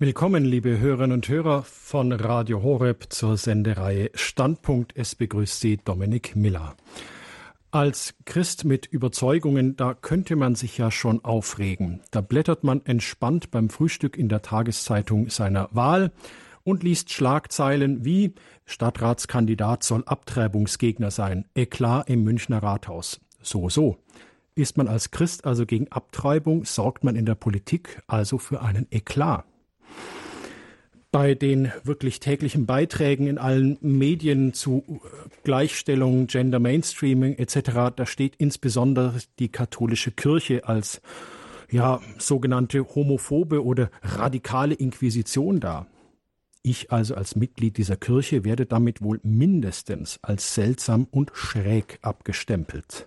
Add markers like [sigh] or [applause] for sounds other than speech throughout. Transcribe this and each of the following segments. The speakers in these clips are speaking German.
Willkommen, liebe Hörerinnen und Hörer von Radio Horeb zur Sendereihe Standpunkt. Es begrüßt Sie Dominik Miller. Als Christ mit Überzeugungen, da könnte man sich ja schon aufregen. Da blättert man entspannt beim Frühstück in der Tageszeitung seiner Wahl und liest Schlagzeilen wie Stadtratskandidat soll Abtreibungsgegner sein, Eklat im Münchner Rathaus. So, so. Ist man als Christ also gegen Abtreibung, sorgt man in der Politik also für einen Eklat bei den wirklich täglichen Beiträgen in allen Medien zu äh, Gleichstellung, Gender Mainstreaming etc., da steht insbesondere die katholische Kirche als ja, sogenannte homophobe oder radikale Inquisition da. Ich also als Mitglied dieser Kirche werde damit wohl mindestens als seltsam und schräg abgestempelt.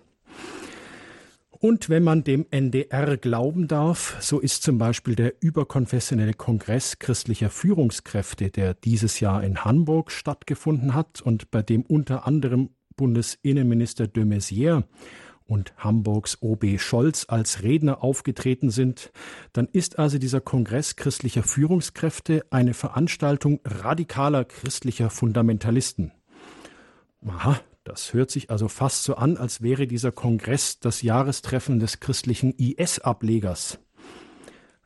Und wenn man dem NDR glauben darf, so ist zum Beispiel der überkonfessionelle Kongress christlicher Führungskräfte, der dieses Jahr in Hamburg stattgefunden hat und bei dem unter anderem Bundesinnenminister de Maizière und Hamburgs OB Scholz als Redner aufgetreten sind, dann ist also dieser Kongress christlicher Führungskräfte eine Veranstaltung radikaler christlicher Fundamentalisten. Aha, das hört sich also fast so an, als wäre dieser Kongress das Jahrestreffen des christlichen IS-Ablegers.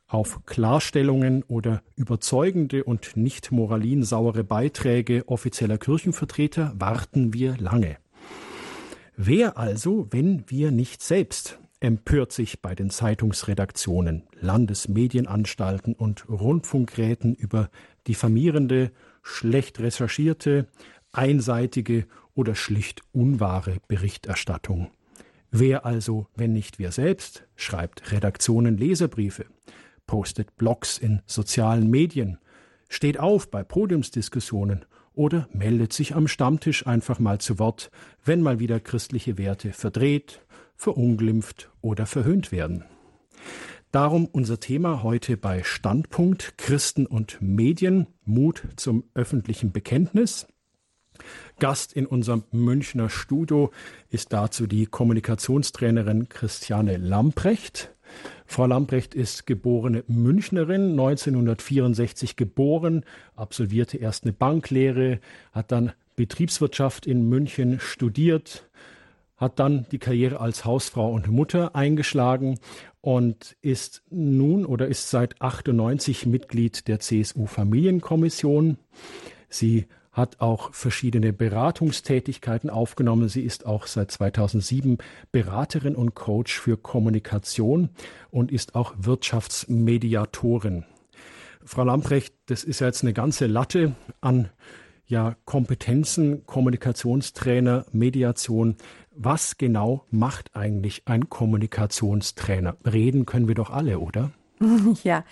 Auf Klarstellungen oder überzeugende und nicht moralinsauere Beiträge offizieller Kirchenvertreter warten wir lange. Wer also, wenn wir nicht selbst, empört sich bei den Zeitungsredaktionen, Landesmedienanstalten und Rundfunkräten über diffamierende, schlecht recherchierte, einseitige oder schlicht unwahre Berichterstattung. Wer also, wenn nicht wir selbst, schreibt Redaktionen Leserbriefe, postet Blogs in sozialen Medien, steht auf bei Podiumsdiskussionen oder meldet sich am Stammtisch einfach mal zu Wort, wenn mal wieder christliche Werte verdreht, verunglimpft oder verhöhnt werden. Darum unser Thema heute bei Standpunkt Christen und Medien, Mut zum öffentlichen Bekenntnis. Gast in unserem Münchner Studio ist dazu die Kommunikationstrainerin Christiane Lamprecht. Frau Lamprecht ist geborene Münchnerin, 1964 geboren, absolvierte erst eine Banklehre, hat dann Betriebswirtschaft in München studiert, hat dann die Karriere als Hausfrau und Mutter eingeschlagen und ist nun oder ist seit 98 Mitglied der CSU Familienkommission. Sie hat auch verschiedene Beratungstätigkeiten aufgenommen. Sie ist auch seit 2007 Beraterin und Coach für Kommunikation und ist auch Wirtschaftsmediatorin. Frau Lamprecht, das ist ja jetzt eine ganze Latte an ja, Kompetenzen, Kommunikationstrainer, Mediation. Was genau macht eigentlich ein Kommunikationstrainer? Reden können wir doch alle, oder? [laughs] Ja,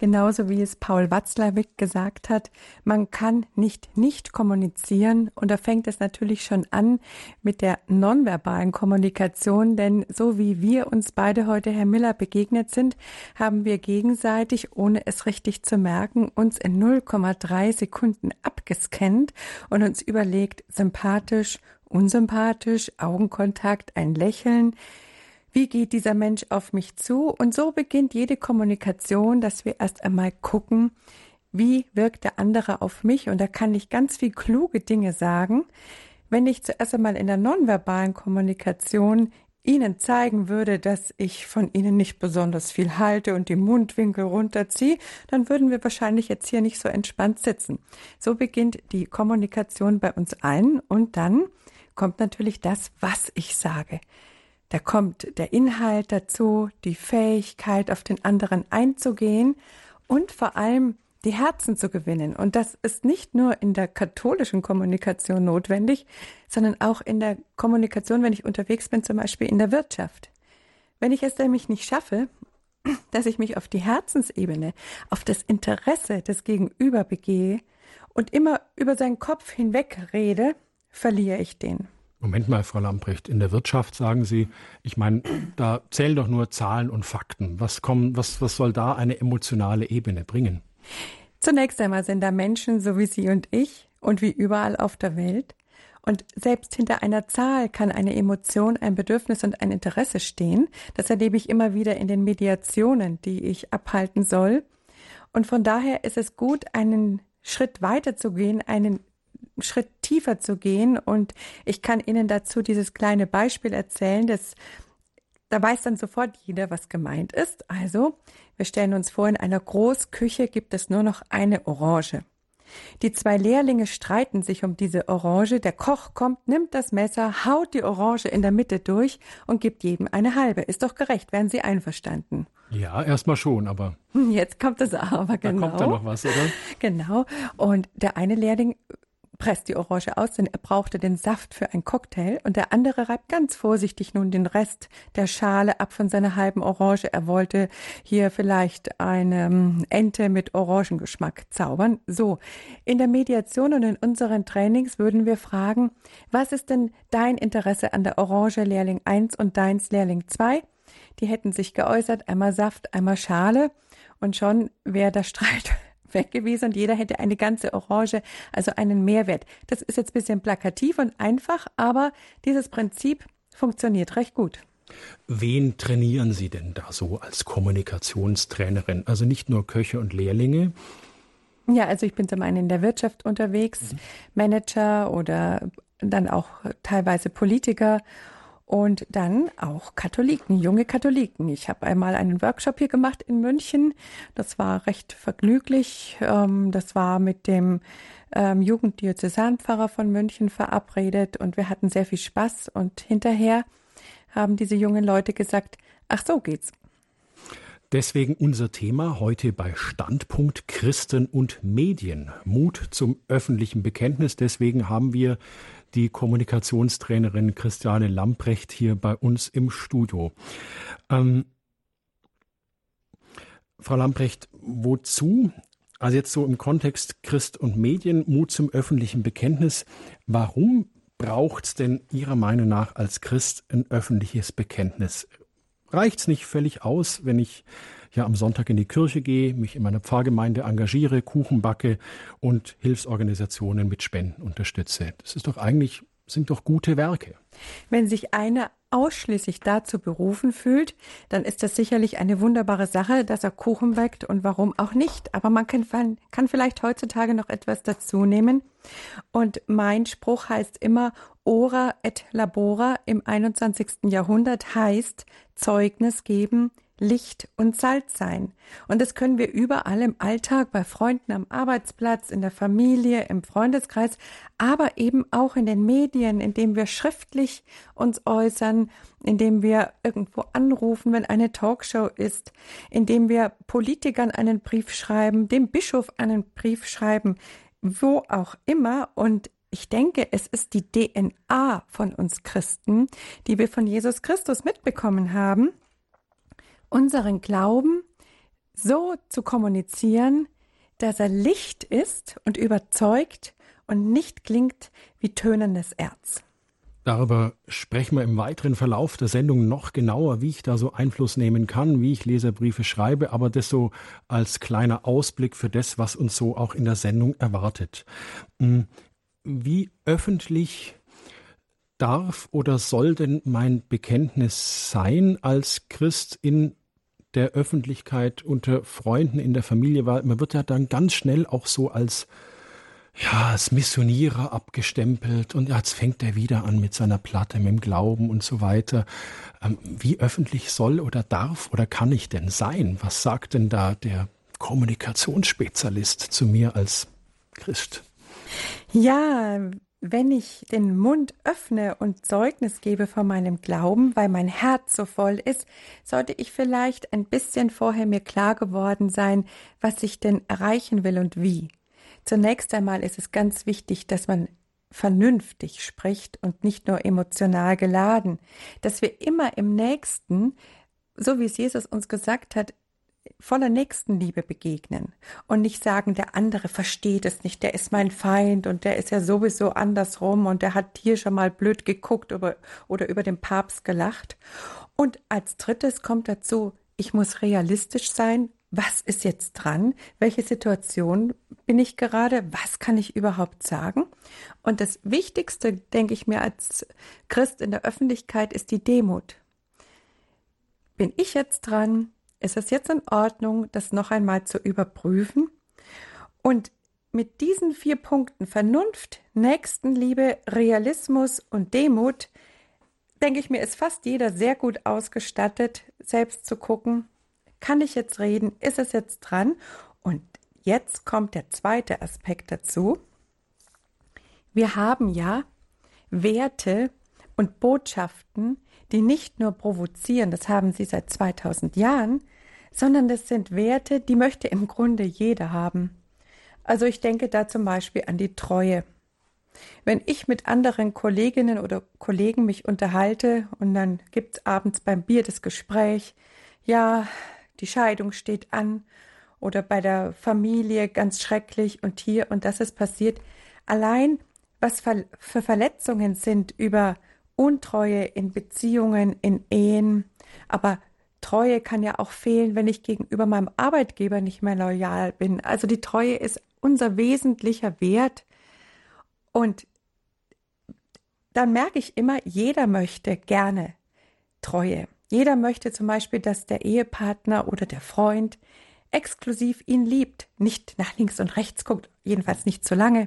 genauso wie es Paul Watzlawick gesagt hat, man kann nicht nicht kommunizieren. Und da fängt es natürlich schon an mit der nonverbalen Kommunikation, denn so wie wir uns beide heute, Herr Miller, begegnet sind, haben wir gegenseitig, ohne es richtig zu merken, uns in 0,3 Sekunden abgescannt und uns überlegt, sympathisch, unsympathisch, Augenkontakt, ein Lächeln, wie geht dieser Mensch auf mich zu? Und so beginnt jede Kommunikation, dass wir erst einmal gucken, wie wirkt der andere auf mich? Und da kann ich ganz viel kluge Dinge sagen. Wenn ich zuerst einmal in der nonverbalen Kommunikation Ihnen zeigen würde, dass ich von Ihnen nicht besonders viel halte und die Mundwinkel runterziehe, dann würden wir wahrscheinlich jetzt hier nicht so entspannt sitzen. So beginnt die Kommunikation bei uns ein und dann kommt natürlich das, was ich sage. Da kommt der Inhalt dazu, die Fähigkeit, auf den anderen einzugehen und vor allem die Herzen zu gewinnen. Und das ist nicht nur in der katholischen Kommunikation notwendig, sondern auch in der Kommunikation, wenn ich unterwegs bin, zum Beispiel in der Wirtschaft. Wenn ich es nämlich nicht schaffe, [clears throat] dass ich mich auf die Herzensebene, auf das Interesse des Gegenüber begehe und immer über seinen Kopf hinweg rede, verliere ich den. Moment mal, Frau Lamprecht, in der Wirtschaft sagen Sie, ich meine, da zählen doch nur Zahlen und Fakten. Was, kommen, was, was soll da eine emotionale Ebene bringen? Zunächst einmal sind da Menschen, so wie Sie und ich und wie überall auf der Welt. Und selbst hinter einer Zahl kann eine Emotion, ein Bedürfnis und ein Interesse stehen. Das erlebe ich immer wieder in den Mediationen, die ich abhalten soll. Und von daher ist es gut, einen Schritt weiter zu gehen, einen Schritt tiefer zu gehen. Und ich kann Ihnen dazu dieses kleine Beispiel erzählen, das da weiß dann sofort jeder, was gemeint ist. Also, wir stellen uns vor, in einer Großküche gibt es nur noch eine Orange. Die zwei Lehrlinge streiten sich um diese Orange. Der Koch kommt, nimmt das Messer, haut die Orange in der Mitte durch und gibt jedem eine halbe. Ist doch gerecht, wären Sie einverstanden? Ja, erstmal schon, aber. Jetzt kommt das Aber, genau. Da kommt da noch was, oder? Genau. Und der eine Lehrling presst die Orange aus, denn er brauchte den Saft für ein Cocktail und der andere reibt ganz vorsichtig nun den Rest der Schale ab von seiner halben Orange. Er wollte hier vielleicht eine ähm, Ente mit Orangengeschmack zaubern. So, in der Mediation und in unseren Trainings würden wir fragen, was ist denn dein Interesse an der Orange Lehrling 1 und deins Lehrling 2? Die hätten sich geäußert, einmal Saft, einmal Schale und schon wäre der Streit weg gewesen und jeder hätte eine ganze Orange, also einen Mehrwert. Das ist jetzt ein bisschen plakativ und einfach, aber dieses Prinzip funktioniert recht gut. Wen trainieren Sie denn da so als Kommunikationstrainerin? Also nicht nur Köche und Lehrlinge? Ja, also ich bin zum einen in der Wirtschaft unterwegs, mhm. Manager oder dann auch teilweise Politiker und dann auch Katholiken, junge Katholiken. Ich habe einmal einen Workshop hier gemacht in München. Das war recht vergnüglich. Ähm, das war mit dem ähm, Jugenddiözesanpfarrer von München verabredet und wir hatten sehr viel Spaß. Und hinterher haben diese jungen Leute gesagt, ach so geht's. Deswegen unser Thema heute bei Standpunkt Christen und Medien. Mut zum öffentlichen Bekenntnis. Deswegen haben wir die Kommunikationstrainerin Christiane Lamprecht hier bei uns im Studio. Ähm, Frau Lamprecht, wozu, also jetzt so im Kontext Christ und Medien, Mut zum öffentlichen Bekenntnis, warum braucht es denn Ihrer Meinung nach als Christ ein öffentliches Bekenntnis? Reicht es nicht völlig aus, wenn ich ja am Sonntag in die Kirche gehe, mich in meiner Pfarrgemeinde engagiere, Kuchen backe und Hilfsorganisationen mit Spenden unterstütze. Das ist doch eigentlich, sind doch gute Werke. Wenn sich einer ausschließlich dazu berufen fühlt, dann ist das sicherlich eine wunderbare Sache, dass er Kuchen backt und warum auch nicht. Aber man kann, kann vielleicht heutzutage noch etwas dazu nehmen. Und mein Spruch heißt immer, ora et labora im 21. Jahrhundert heißt Zeugnis geben, Licht und Salz sein. Und das können wir überall im Alltag, bei Freunden am Arbeitsplatz, in der Familie, im Freundeskreis, aber eben auch in den Medien, indem wir schriftlich uns äußern, indem wir irgendwo anrufen, wenn eine Talkshow ist, indem wir Politikern einen Brief schreiben, dem Bischof einen Brief schreiben, wo auch immer. Und ich denke, es ist die DNA von uns Christen, die wir von Jesus Christus mitbekommen haben unseren Glauben so zu kommunizieren, dass er Licht ist und überzeugt und nicht klingt wie tönendes Erz. Darüber sprechen wir im weiteren Verlauf der Sendung noch genauer, wie ich da so Einfluss nehmen kann, wie ich Leserbriefe schreibe, aber das so als kleiner Ausblick für das, was uns so auch in der Sendung erwartet. Hm, wie öffentlich darf oder soll denn mein Bekenntnis sein als Christ in der Öffentlichkeit unter Freunden in der Familie, weil man wird ja dann ganz schnell auch so als ja, als Missionierer abgestempelt und jetzt fängt er wieder an mit seiner Platte, mit dem Glauben und so weiter. Ähm, wie öffentlich soll oder darf oder kann ich denn sein? Was sagt denn da der Kommunikationsspezialist zu mir als Christ? Ja, wenn ich den Mund öffne und Zeugnis gebe von meinem Glauben, weil mein Herz so voll ist, sollte ich vielleicht ein bisschen vorher mir klar geworden sein, was ich denn erreichen will und wie. Zunächst einmal ist es ganz wichtig, dass man vernünftig spricht und nicht nur emotional geladen, dass wir immer im Nächsten, so wie es Jesus uns gesagt hat, voller Nächstenliebe begegnen und nicht sagen, der andere versteht es nicht, der ist mein Feind und der ist ja sowieso andersrum und der hat hier schon mal blöd geguckt oder, oder über den Papst gelacht. Und als drittes kommt dazu, ich muss realistisch sein. Was ist jetzt dran? Welche Situation bin ich gerade? Was kann ich überhaupt sagen? Und das Wichtigste, denke ich mir als Christ in der Öffentlichkeit, ist die Demut. Bin ich jetzt dran? Ist es jetzt in Ordnung, das noch einmal zu überprüfen? Und mit diesen vier Punkten Vernunft, Nächstenliebe, Realismus und Demut, denke ich mir, ist fast jeder sehr gut ausgestattet, selbst zu gucken, kann ich jetzt reden, ist es jetzt dran? Und jetzt kommt der zweite Aspekt dazu. Wir haben ja Werte und Botschaften, die nicht nur provozieren, das haben sie seit 2000 Jahren, sondern das sind Werte, die möchte im Grunde jeder haben. Also ich denke da zum Beispiel an die Treue. Wenn ich mit anderen Kolleginnen oder Kollegen mich unterhalte und dann gibt's abends beim Bier das Gespräch, ja, die Scheidung steht an oder bei der Familie ganz schrecklich und hier und das ist passiert. Allein was für Verletzungen sind über Untreue in Beziehungen, in Ehen, aber Treue kann ja auch fehlen, wenn ich gegenüber meinem Arbeitgeber nicht mehr loyal bin. Also die Treue ist unser wesentlicher Wert. Und dann merke ich immer, jeder möchte gerne Treue. Jeder möchte zum Beispiel, dass der Ehepartner oder der Freund exklusiv ihn liebt, nicht nach links und rechts guckt, jedenfalls nicht zu lange.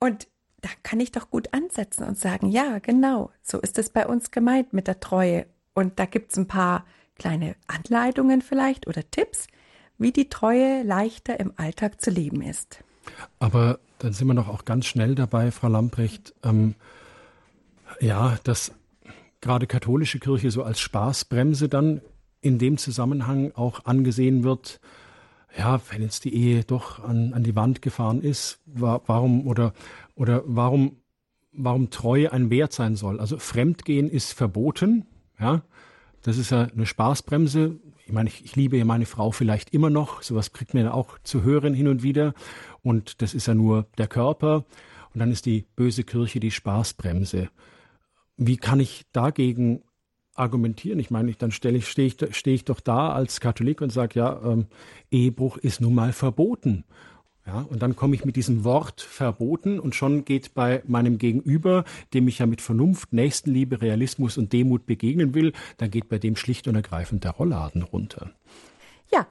Und da kann ich doch gut ansetzen und sagen, ja, genau, so ist es bei uns gemeint mit der Treue. Und da gibt's ein paar kleine Anleitungen vielleicht oder Tipps, wie die Treue leichter im Alltag zu leben ist. Aber dann sind wir doch auch ganz schnell dabei, Frau Lamprecht, ähm, ja, dass gerade katholische Kirche so als Spaßbremse dann in dem Zusammenhang auch angesehen wird, ja, wenn jetzt die Ehe doch an, an die Wand gefahren ist, wa warum oder, oder warum, warum Treue ein Wert sein soll. Also Fremdgehen ist verboten, ja. Das ist ja eine Spaßbremse. Ich meine, ich, ich liebe ja meine Frau vielleicht immer noch. Sowas kriegt man ja auch zu hören hin und wieder. Und das ist ja nur der Körper. Und dann ist die böse Kirche die Spaßbremse. Wie kann ich dagegen argumentieren? Ich meine, dann stelle ich, stehe ich, stehe ich doch da als Katholik und sage, ja, ähm, Ehebruch ist nun mal verboten. Ja, und dann komme ich mit diesem Wort verboten und schon geht bei meinem Gegenüber, dem ich ja mit Vernunft, Nächstenliebe, Realismus und Demut begegnen will, dann geht bei dem schlicht und ergreifend der Rollladen runter. Ja,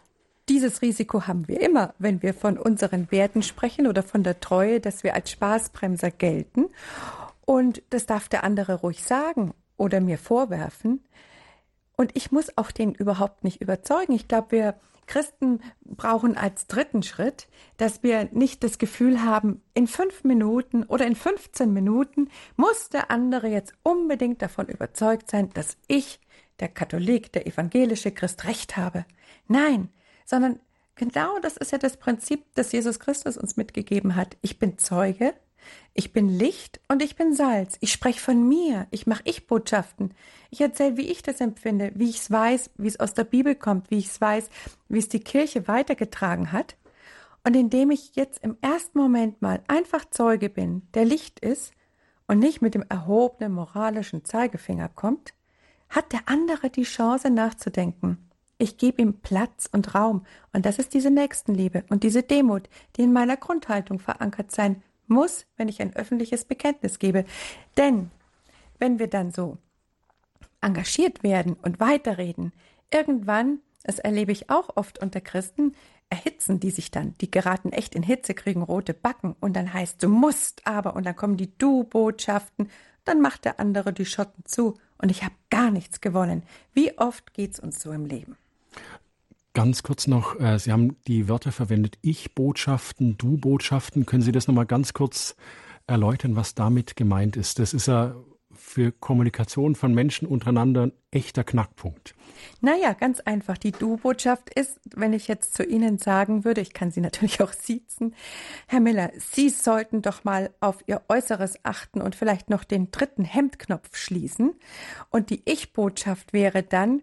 dieses Risiko haben wir immer, wenn wir von unseren Werten sprechen oder von der Treue, dass wir als Spaßbremser gelten. Und das darf der andere ruhig sagen oder mir vorwerfen. Und ich muss auch den überhaupt nicht überzeugen. Ich glaube, wir Christen brauchen als dritten Schritt, dass wir nicht das Gefühl haben, in fünf Minuten oder in 15 Minuten muss der andere jetzt unbedingt davon überzeugt sein, dass ich, der Katholik, der evangelische Christ, recht habe. Nein, sondern genau das ist ja das Prinzip, das Jesus Christus uns mitgegeben hat. Ich bin Zeuge ich bin Licht und ich bin Salz. Ich spreche von mir. Ich mache Ich-Botschaften. Ich erzähle, wie ich das empfinde, wie ich es weiß, wie es aus der Bibel kommt, wie ich es weiß, wie es die Kirche weitergetragen hat. Und indem ich jetzt im ersten Moment mal einfach Zeuge bin, der Licht ist und nicht mit dem erhobenen moralischen Zeigefinger kommt, hat der andere die Chance nachzudenken. Ich gebe ihm Platz und Raum. Und das ist diese Nächstenliebe und diese Demut, die in meiner Grundhaltung verankert sein muss, wenn ich ein öffentliches Bekenntnis gebe. Denn wenn wir dann so engagiert werden und weiterreden, irgendwann, das erlebe ich auch oft unter Christen, erhitzen die sich dann, die geraten echt in Hitze, kriegen rote Backen und dann heißt du musst aber und dann kommen die Du-Botschaften, dann macht der andere die Schotten zu und ich habe gar nichts gewonnen. Wie oft geht's uns so im Leben? Ganz kurz noch, äh, Sie haben die Wörter verwendet, Ich-Botschaften, Du-Botschaften. Können Sie das nochmal ganz kurz erläutern, was damit gemeint ist? Das ist ja für Kommunikation von Menschen untereinander ein echter Knackpunkt. Naja, ganz einfach. Die Du-Botschaft ist, wenn ich jetzt zu Ihnen sagen würde, ich kann Sie natürlich auch siezen, Herr Miller, Sie sollten doch mal auf Ihr Äußeres achten und vielleicht noch den dritten Hemdknopf schließen. Und die Ich-Botschaft wäre dann,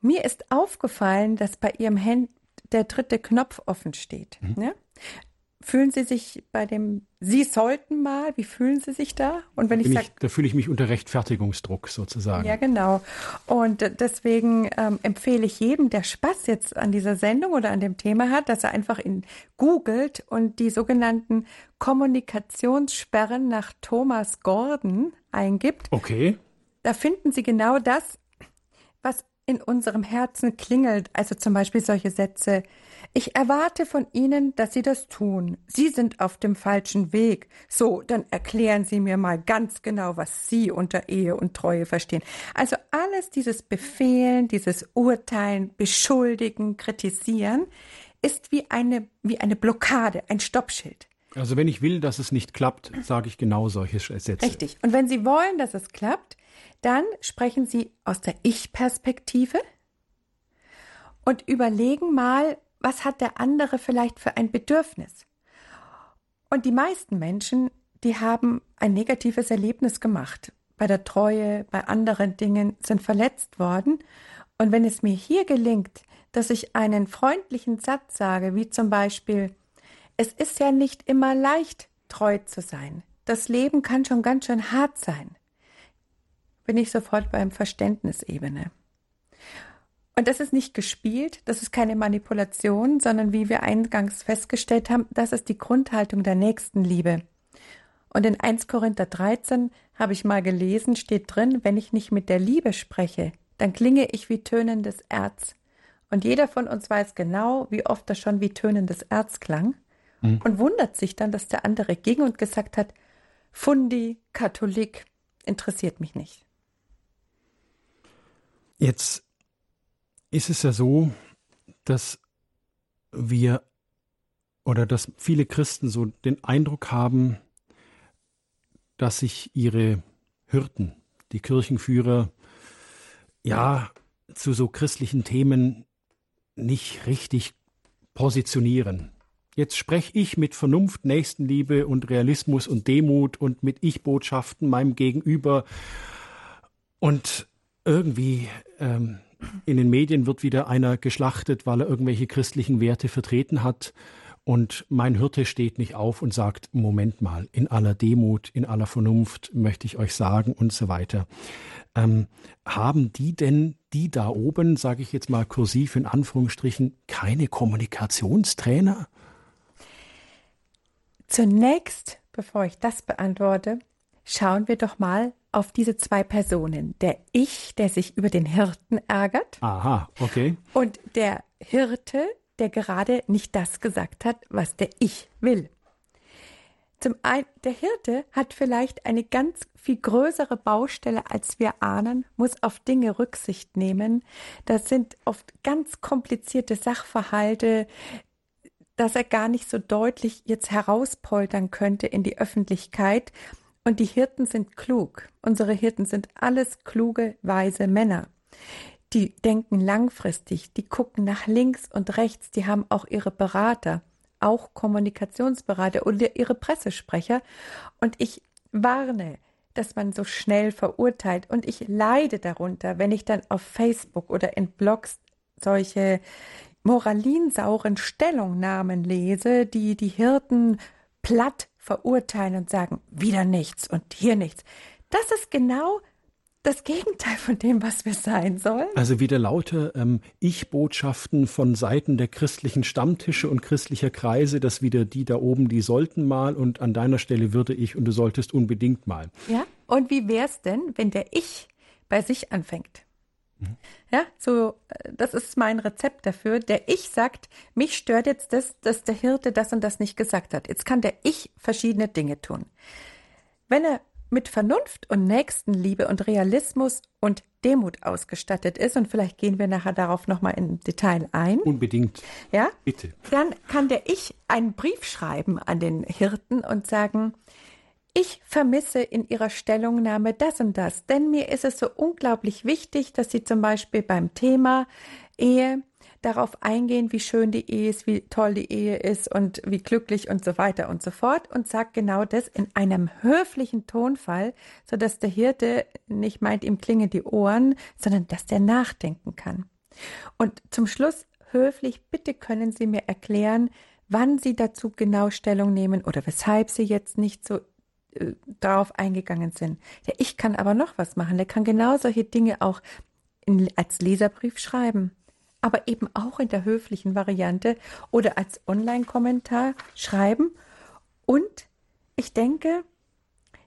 mir ist aufgefallen, dass bei Ihrem Hemd der dritte Knopf offen steht. Mhm. Ne? Fühlen Sie sich bei dem Sie sollten mal, wie fühlen Sie sich da? Und wenn ich sage, da fühle ich mich unter Rechtfertigungsdruck sozusagen. Ja, genau. Und deswegen ähm, empfehle ich jedem, der Spaß jetzt an dieser Sendung oder an dem Thema hat, dass er einfach in googelt und die sogenannten Kommunikationssperren nach Thomas Gordon eingibt. Okay. Da finden Sie genau das, was in unserem Herzen klingelt, also zum Beispiel solche Sätze, ich erwarte von Ihnen, dass Sie das tun. Sie sind auf dem falschen Weg. So, dann erklären Sie mir mal ganz genau, was Sie unter Ehe und Treue verstehen. Also alles dieses Befehlen, dieses Urteilen, Beschuldigen, Kritisieren ist wie eine, wie eine Blockade, ein Stoppschild. Also wenn ich will, dass es nicht klappt, sage ich genau solche Sätze. Richtig. Und wenn Sie wollen, dass es klappt, dann sprechen Sie aus der Ich-Perspektive und überlegen mal, was hat der andere vielleicht für ein Bedürfnis? Und die meisten Menschen, die haben ein negatives Erlebnis gemacht. Bei der Treue, bei anderen Dingen sind verletzt worden. Und wenn es mir hier gelingt, dass ich einen freundlichen Satz sage, wie zum Beispiel, es ist ja nicht immer leicht, treu zu sein. Das Leben kann schon ganz schön hart sein. Bin ich sofort beim Verständnisebene. Und das ist nicht gespielt, das ist keine Manipulation, sondern wie wir eingangs festgestellt haben, das ist die Grundhaltung der Nächstenliebe. Und in 1 Korinther 13 habe ich mal gelesen, steht drin, wenn ich nicht mit der Liebe spreche, dann klinge ich wie tönendes Erz. Und jeder von uns weiß genau, wie oft das schon wie tönendes Erz klang mhm. und wundert sich dann, dass der andere ging und gesagt hat, Fundi, Katholik, interessiert mich nicht. Jetzt ist es ja so, dass wir oder dass viele Christen so den Eindruck haben, dass sich ihre Hirten, die Kirchenführer, ja, zu so christlichen Themen nicht richtig positionieren. Jetzt spreche ich mit Vernunft, Nächstenliebe und Realismus und Demut und mit Ich-Botschaften meinem Gegenüber. Und irgendwie ähm, in den Medien wird wieder einer geschlachtet, weil er irgendwelche christlichen Werte vertreten hat. Und mein Hirte steht nicht auf und sagt, Moment mal, in aller Demut, in aller Vernunft möchte ich euch sagen und so weiter. Ähm, haben die denn, die da oben, sage ich jetzt mal kursiv in Anführungsstrichen, keine Kommunikationstrainer? Zunächst, bevor ich das beantworte, schauen wir doch mal auf diese zwei Personen. Der Ich, der sich über den Hirten ärgert. Aha, okay. Und der Hirte, der gerade nicht das gesagt hat, was der Ich will. Zum einen, der Hirte hat vielleicht eine ganz viel größere Baustelle, als wir ahnen, muss auf Dinge Rücksicht nehmen. Das sind oft ganz komplizierte Sachverhalte, dass er gar nicht so deutlich jetzt herauspoltern könnte in die Öffentlichkeit. Und die Hirten sind klug. Unsere Hirten sind alles kluge, weise Männer. Die denken langfristig, die gucken nach links und rechts, die haben auch ihre Berater, auch Kommunikationsberater oder ihre Pressesprecher. Und ich warne, dass man so schnell verurteilt. Und ich leide darunter, wenn ich dann auf Facebook oder in Blogs solche moralinsauren Stellungnahmen lese, die die Hirten platt verurteilen und sagen, wieder nichts und hier nichts. Das ist genau das Gegenteil von dem, was wir sein sollen. Also wieder lauter ähm, Ich-Botschaften von Seiten der christlichen Stammtische und christlicher Kreise, dass wieder die da oben, die sollten mal und an deiner Stelle würde ich und du solltest unbedingt mal. Ja, und wie wäre es denn, wenn der Ich bei sich anfängt? Ja, so, äh, das ist mein Rezept dafür. Der Ich sagt, mich stört jetzt das, dass der Hirte das und das nicht gesagt hat. Jetzt kann der Ich verschiedene Dinge tun. Wenn er mit Vernunft und Nächstenliebe und Realismus und Demut ausgestattet ist, und vielleicht gehen wir nachher darauf nochmal im Detail ein. Unbedingt. Ja? Bitte. Dann kann der Ich einen Brief schreiben an den Hirten und sagen, ich vermisse in Ihrer Stellungnahme das und das, denn mir ist es so unglaublich wichtig, dass Sie zum Beispiel beim Thema Ehe darauf eingehen, wie schön die Ehe ist, wie toll die Ehe ist und wie glücklich und so weiter und so fort und sagt genau das in einem höflichen Tonfall, so dass der Hirte nicht meint, ihm klingen die Ohren, sondern dass der nachdenken kann. Und zum Schluss höflich, bitte können Sie mir erklären, wann Sie dazu genau Stellung nehmen oder weshalb Sie jetzt nicht so äh, darauf eingegangen sind. Der Ich kann aber noch was machen. Der kann genau solche Dinge auch in, als Leserbrief schreiben, aber eben auch in der höflichen Variante oder als Online-Kommentar schreiben. Und ich denke,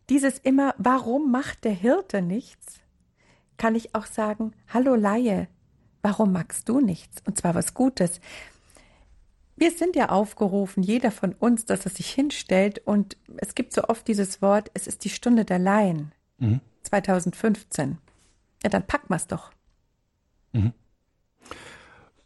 dieses immer, warum macht der Hirte nichts, kann ich auch sagen, hallo Laie, warum magst du nichts? Und zwar was Gutes. Wir sind ja aufgerufen, jeder von uns, dass er sich hinstellt und es gibt so oft dieses Wort, es ist die Stunde der Laien. Mhm. 2015. Ja, dann packen wir es doch. Mhm.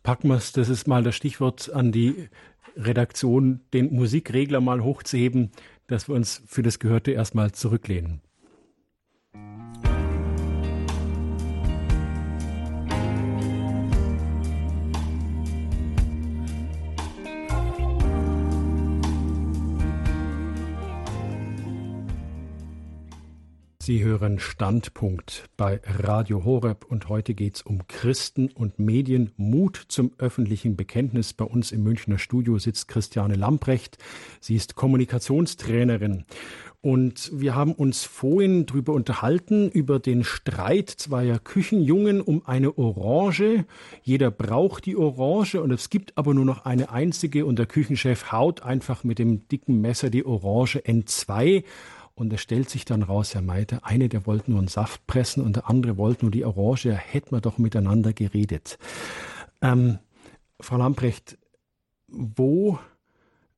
Packen wir es, das ist mal das Stichwort an die Redaktion, den Musikregler mal hochzuheben, dass wir uns für das Gehörte erstmal zurücklehnen. Sie hören Standpunkt bei Radio Horeb und heute geht es um Christen und Medien, Mut zum öffentlichen Bekenntnis. Bei uns im Münchner Studio sitzt Christiane Lamprecht. Sie ist Kommunikationstrainerin. Und wir haben uns vorhin darüber unterhalten, über den Streit zweier Küchenjungen um eine Orange. Jeder braucht die Orange und es gibt aber nur noch eine einzige und der Küchenchef haut einfach mit dem dicken Messer die Orange N2 und es stellt sich dann raus, Herr Meiter, eine, der wollte nur einen Saft pressen und der andere wollte nur die Orange. Hätten wir doch miteinander geredet. Ähm, Frau Lamprecht, wo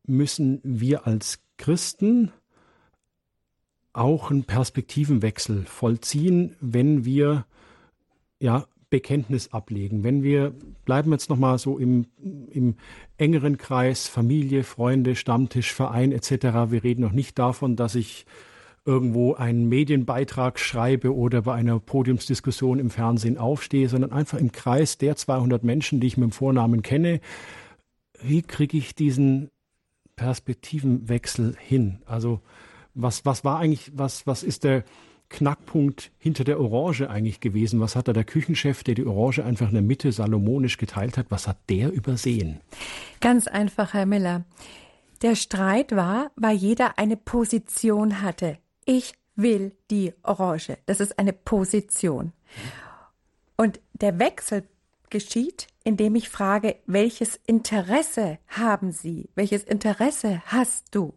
müssen wir als Christen auch einen Perspektivenwechsel vollziehen, wenn wir ja Bekenntnis ablegen. Wenn wir bleiben jetzt noch mal so im, im engeren Kreis Familie, Freunde, Stammtisch, Verein etc. Wir reden noch nicht davon, dass ich irgendwo einen Medienbeitrag schreibe oder bei einer Podiumsdiskussion im Fernsehen aufstehe, sondern einfach im Kreis der 200 Menschen, die ich mit dem Vornamen kenne. Wie kriege ich diesen Perspektivenwechsel hin? Also was, was war eigentlich, was, was ist der Knackpunkt hinter der Orange eigentlich gewesen? Was hat da der Küchenchef, der die Orange einfach in der Mitte salomonisch geteilt hat, was hat der übersehen? Ganz einfach, Herr Miller. Der Streit war, weil jeder eine Position hatte ich will die Orange. Das ist eine Position. Und der Wechsel geschieht, indem ich frage, welches Interesse haben Sie? Welches Interesse hast du?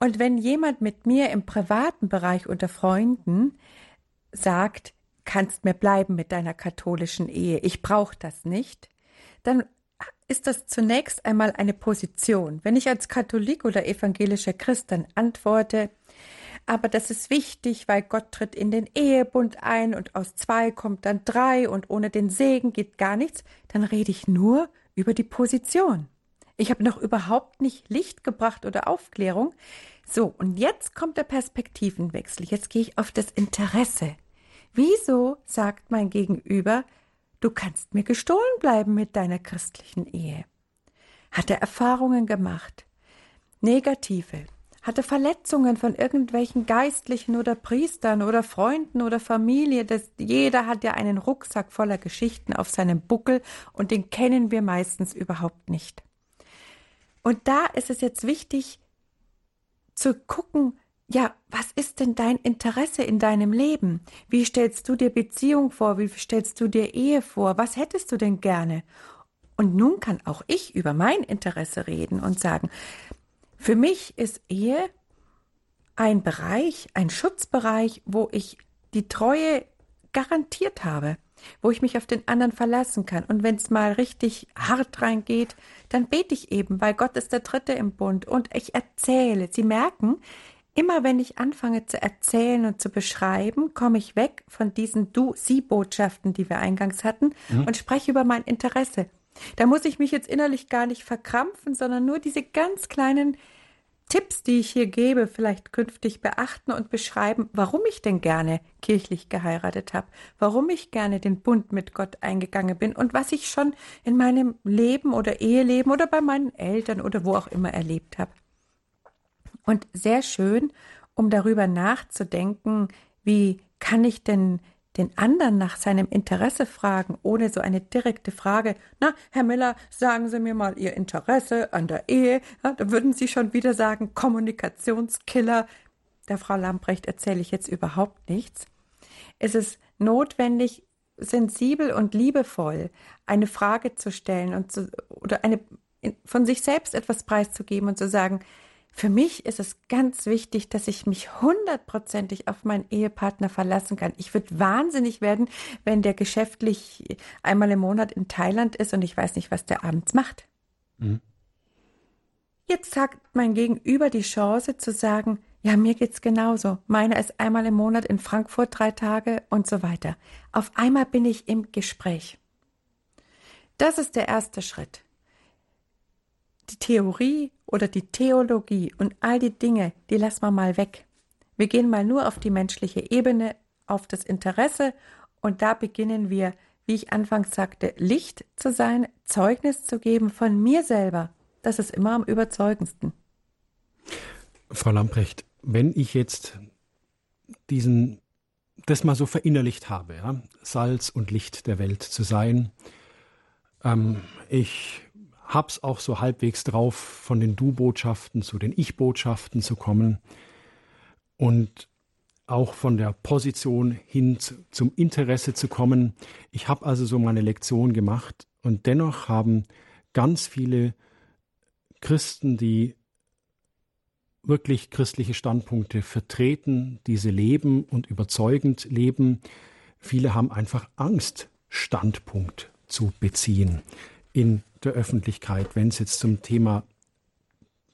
Und wenn jemand mit mir im privaten Bereich unter Freunden sagt, kannst mir bleiben mit deiner katholischen Ehe, ich brauche das nicht, dann ist das zunächst einmal eine Position. Wenn ich als Katholik oder evangelischer Christ dann antworte, aber das ist wichtig, weil Gott tritt in den Ehebund ein und aus zwei kommt dann drei und ohne den Segen geht gar nichts, dann rede ich nur über die Position. Ich habe noch überhaupt nicht Licht gebracht oder Aufklärung. So, und jetzt kommt der Perspektivenwechsel. Jetzt gehe ich auf das Interesse. Wieso sagt mein Gegenüber, du kannst mir gestohlen bleiben mit deiner christlichen Ehe? Hat er Erfahrungen gemacht? Negative, hatte Verletzungen von irgendwelchen Geistlichen oder Priestern oder Freunden oder Familie. Das, jeder hat ja einen Rucksack voller Geschichten auf seinem Buckel und den kennen wir meistens überhaupt nicht. Und da ist es jetzt wichtig zu gucken, ja, was ist denn dein Interesse in deinem Leben? Wie stellst du dir Beziehung vor? Wie stellst du dir Ehe vor? Was hättest du denn gerne? Und nun kann auch ich über mein Interesse reden und sagen, für mich ist Ehe ein Bereich, ein Schutzbereich, wo ich die Treue garantiert habe, wo ich mich auf den anderen verlassen kann. Und wenn es mal richtig hart reingeht, dann bete ich eben, weil Gott ist der Dritte im Bund und ich erzähle. Sie merken, immer wenn ich anfange zu erzählen und zu beschreiben, komme ich weg von diesen Du-Sie-Botschaften, die wir eingangs hatten, mhm. und spreche über mein Interesse. Da muss ich mich jetzt innerlich gar nicht verkrampfen, sondern nur diese ganz kleinen Tipps, die ich hier gebe, vielleicht künftig beachten und beschreiben, warum ich denn gerne kirchlich geheiratet habe, warum ich gerne den Bund mit Gott eingegangen bin und was ich schon in meinem Leben oder Eheleben oder bei meinen Eltern oder wo auch immer erlebt habe. Und sehr schön, um darüber nachzudenken, wie kann ich denn den anderen nach seinem Interesse fragen, ohne so eine direkte Frage, na, Herr Miller, sagen Sie mir mal Ihr Interesse an der Ehe, ja, da würden Sie schon wieder sagen, Kommunikationskiller. Der Frau Lamprecht erzähle ich jetzt überhaupt nichts. Es ist notwendig, sensibel und liebevoll eine Frage zu stellen und zu, oder eine, von sich selbst etwas preiszugeben und zu sagen, Für mich ist es ganz wichtig, dass ich mich hundertprozentig auf meinen Ehepartner verlassen kann. Ich würde wahnsinnig werden, wenn der geschäftlich einmal im Monat in Thailand ist und ich weiß nicht, was der abends macht. Mhm. Jetzt hat mein Gegenüber die Chance zu sagen, ja, mir geht's genauso. Meiner ist einmal im Monat in Frankfurt drei Tage und so weiter. Auf einmal bin ich im Gespräch. Das ist der erste Schritt die Theorie oder die Theologie und all die Dinge, die lassen wir mal weg. Wir gehen mal nur auf die menschliche Ebene, auf das Interesse und da beginnen wir, wie ich anfangs sagte, Licht zu sein, Zeugnis zu geben von mir selber. Das ist immer am überzeugendsten. Frau Lamprecht, wenn ich jetzt diesen, das mal so verinnerlicht habe, ja, Salz und Licht der Welt zu sein, ähm, ich hab's auch so halbwegs drauf, von den Du-Botschaften zu den Ich-Botschaften zu kommen und auch von der Position hin zum Interesse zu kommen. Ich habe also so meine Lektion gemacht und dennoch haben ganz viele Christen, die wirklich christliche Standpunkte vertreten, diese leben und überzeugend leben, viele haben einfach Angst, Standpunkt zu beziehen in der Öffentlichkeit, wenn es jetzt zum Thema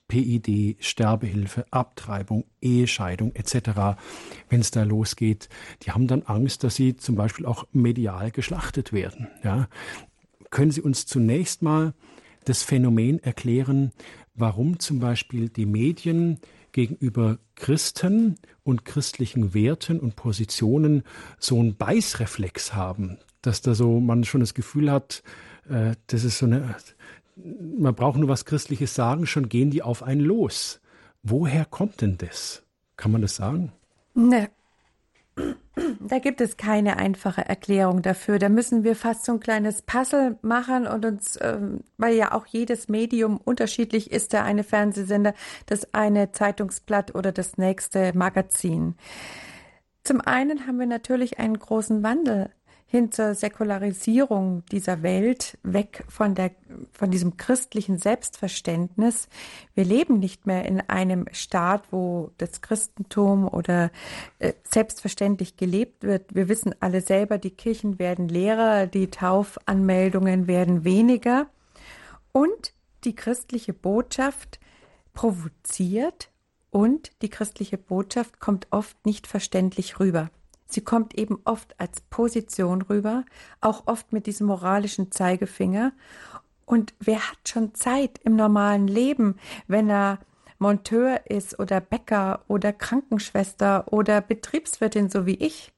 PID, Sterbehilfe, Abtreibung, Ehescheidung etc., wenn es da losgeht, die haben dann Angst, dass sie zum Beispiel auch medial geschlachtet werden. Ja. Können Sie uns zunächst mal das Phänomen erklären, warum zum Beispiel die Medien gegenüber Christen und christlichen Werten und Positionen so einen Beißreflex haben, dass da so man schon das Gefühl hat, äh, das ist so eine, man braucht nur was Christliches sagen, schon gehen die auf einen los. Woher kommt denn das? Kann man das sagen? Ne. [clears throat] Da gibt es keine einfache Erklärung dafür. Da müssen wir fast so ein kleines Puzzle machen und uns, ähm, weil ja auch jedes Medium unterschiedlich ist, der eine Fernsehsender, das eine Zeitungsblatt oder das nächste Magazin. Zum einen haben wir natürlich einen großen Wandel hin zur Säkularisierung dieser Welt, weg von der, von diesem christlichen Selbstverständnis. Wir leben nicht mehr in einem Staat, wo das Christentum oder äh, selbstverständlich gelebt wird. Wir wissen alle selber, die Kirchen werden leerer, die Taufanmeldungen werden weniger und die christliche Botschaft provoziert und die christliche Botschaft kommt oft nicht verständlich rüber. Sie kommt eben oft als Position rüber, auch oft mit diesem moralischen Zeigefinger. Und wer hat schon Zeit im normalen Leben, wenn er Monteur ist oder Bäcker oder Krankenschwester oder Betriebswirtin, so wie ich,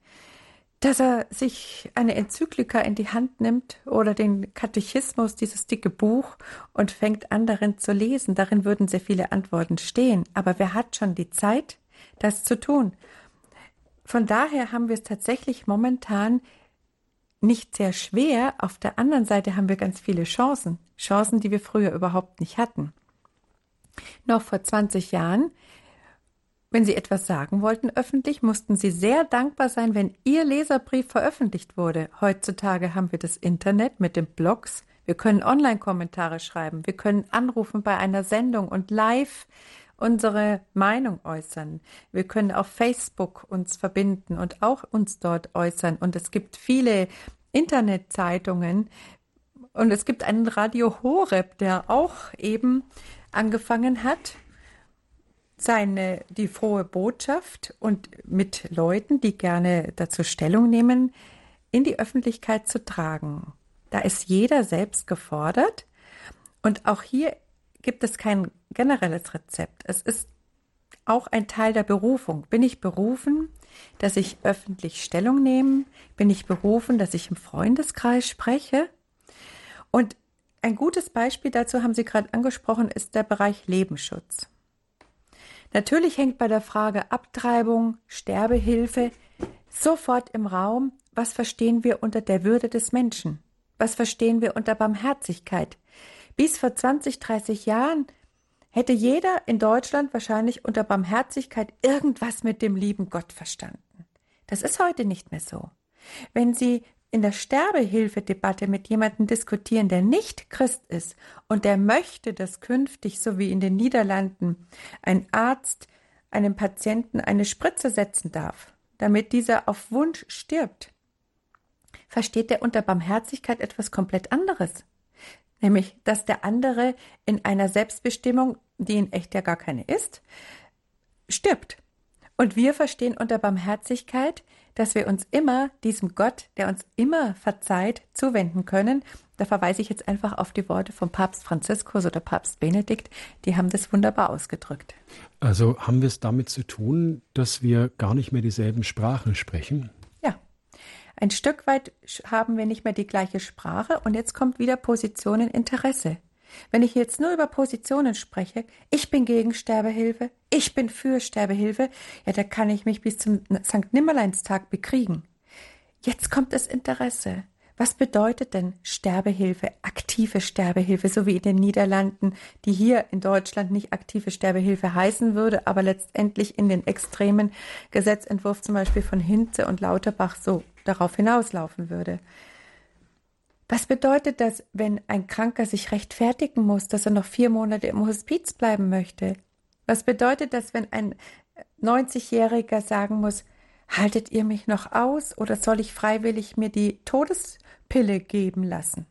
dass er sich eine Enzyklika in die Hand nimmt oder den Katechismus, dieses dicke Buch, und fängt an, darin zu lesen. Darin würden sehr viele Antworten stehen. Aber wer hat schon die Zeit, das zu tun? Von daher haben wir es tatsächlich momentan nicht sehr schwer. Auf der anderen Seite haben wir ganz viele Chancen. Chancen, die wir früher überhaupt nicht hatten. Noch vor 20 Jahren, wenn Sie etwas sagen wollten öffentlich, mussten Sie sehr dankbar sein, wenn Ihr Leserbrief veröffentlicht wurde. Heutzutage haben wir das Internet mit den Blogs. Wir können Online-Kommentare schreiben. Wir können anrufen bei einer Sendung und live unsere Meinung äußern. Wir können auf Facebook uns verbinden und auch uns dort äußern. Und es gibt viele Internetzeitungen und es gibt einen Radio Horeb, der auch eben angefangen hat, seine, die frohe Botschaft und mit Leuten, die gerne dazu Stellung nehmen, in die Öffentlichkeit zu tragen. Da ist jeder selbst gefordert. Und auch hier gibt es kein generelles Rezept. Es ist auch ein Teil der Berufung. Bin ich berufen, dass ich öffentlich Stellung nehme? Bin ich berufen, dass ich im Freundeskreis spreche? Und ein gutes Beispiel dazu haben Sie gerade angesprochen, ist der Bereich Lebensschutz. Natürlich hängt bei der Frage Abtreibung, Sterbehilfe sofort im Raum, was verstehen wir unter der Würde des Menschen? Was verstehen wir unter Barmherzigkeit? Bis vor 20, 30 Jahren hätte jeder in Deutschland wahrscheinlich unter Barmherzigkeit irgendwas mit dem lieben Gott verstanden. Das ist heute nicht mehr so. Wenn Sie in der Sterbehilfedebatte mit jemandem diskutieren, der nicht Christ ist und der möchte, dass künftig, so wie in den Niederlanden, ein Arzt einem Patienten eine Spritze setzen darf, damit dieser auf Wunsch stirbt, versteht er unter Barmherzigkeit etwas komplett anderes. Nämlich, dass der andere in einer Selbstbestimmung, die in echt ja gar keine ist, stirbt. Und wir verstehen unter Barmherzigkeit, dass wir uns immer diesem Gott, der uns immer verzeiht, zuwenden können. Da verweise ich jetzt einfach auf die Worte von Papst Franziskus oder Papst Benedikt. Die haben das wunderbar ausgedrückt. Also haben wir es damit zu tun, dass wir gar nicht mehr dieselben Sprachen sprechen? Ein Stück weit haben wir nicht mehr die gleiche Sprache und jetzt kommt wieder Positionen Interesse. Wenn ich jetzt nur über Positionen spreche, ich bin gegen Sterbehilfe, ich bin für Sterbehilfe, ja, da kann ich mich bis zum St. Nimmerleinstag bekriegen. Jetzt kommt das Interesse. Was bedeutet denn Sterbehilfe, aktive Sterbehilfe, so wie in den Niederlanden, die hier in Deutschland nicht aktive Sterbehilfe heißen würde, aber letztendlich in den extremen Gesetzentwurf zum Beispiel von Hinze und Lauterbach so darauf hinauslaufen würde? Was bedeutet das, wenn ein Kranker sich rechtfertigen muss, dass er noch vier Monate im Hospiz bleiben möchte? Was bedeutet das, wenn ein 90-Jähriger sagen muss, haltet ihr mich noch aus oder soll ich freiwillig mir die Todespille geben lassen?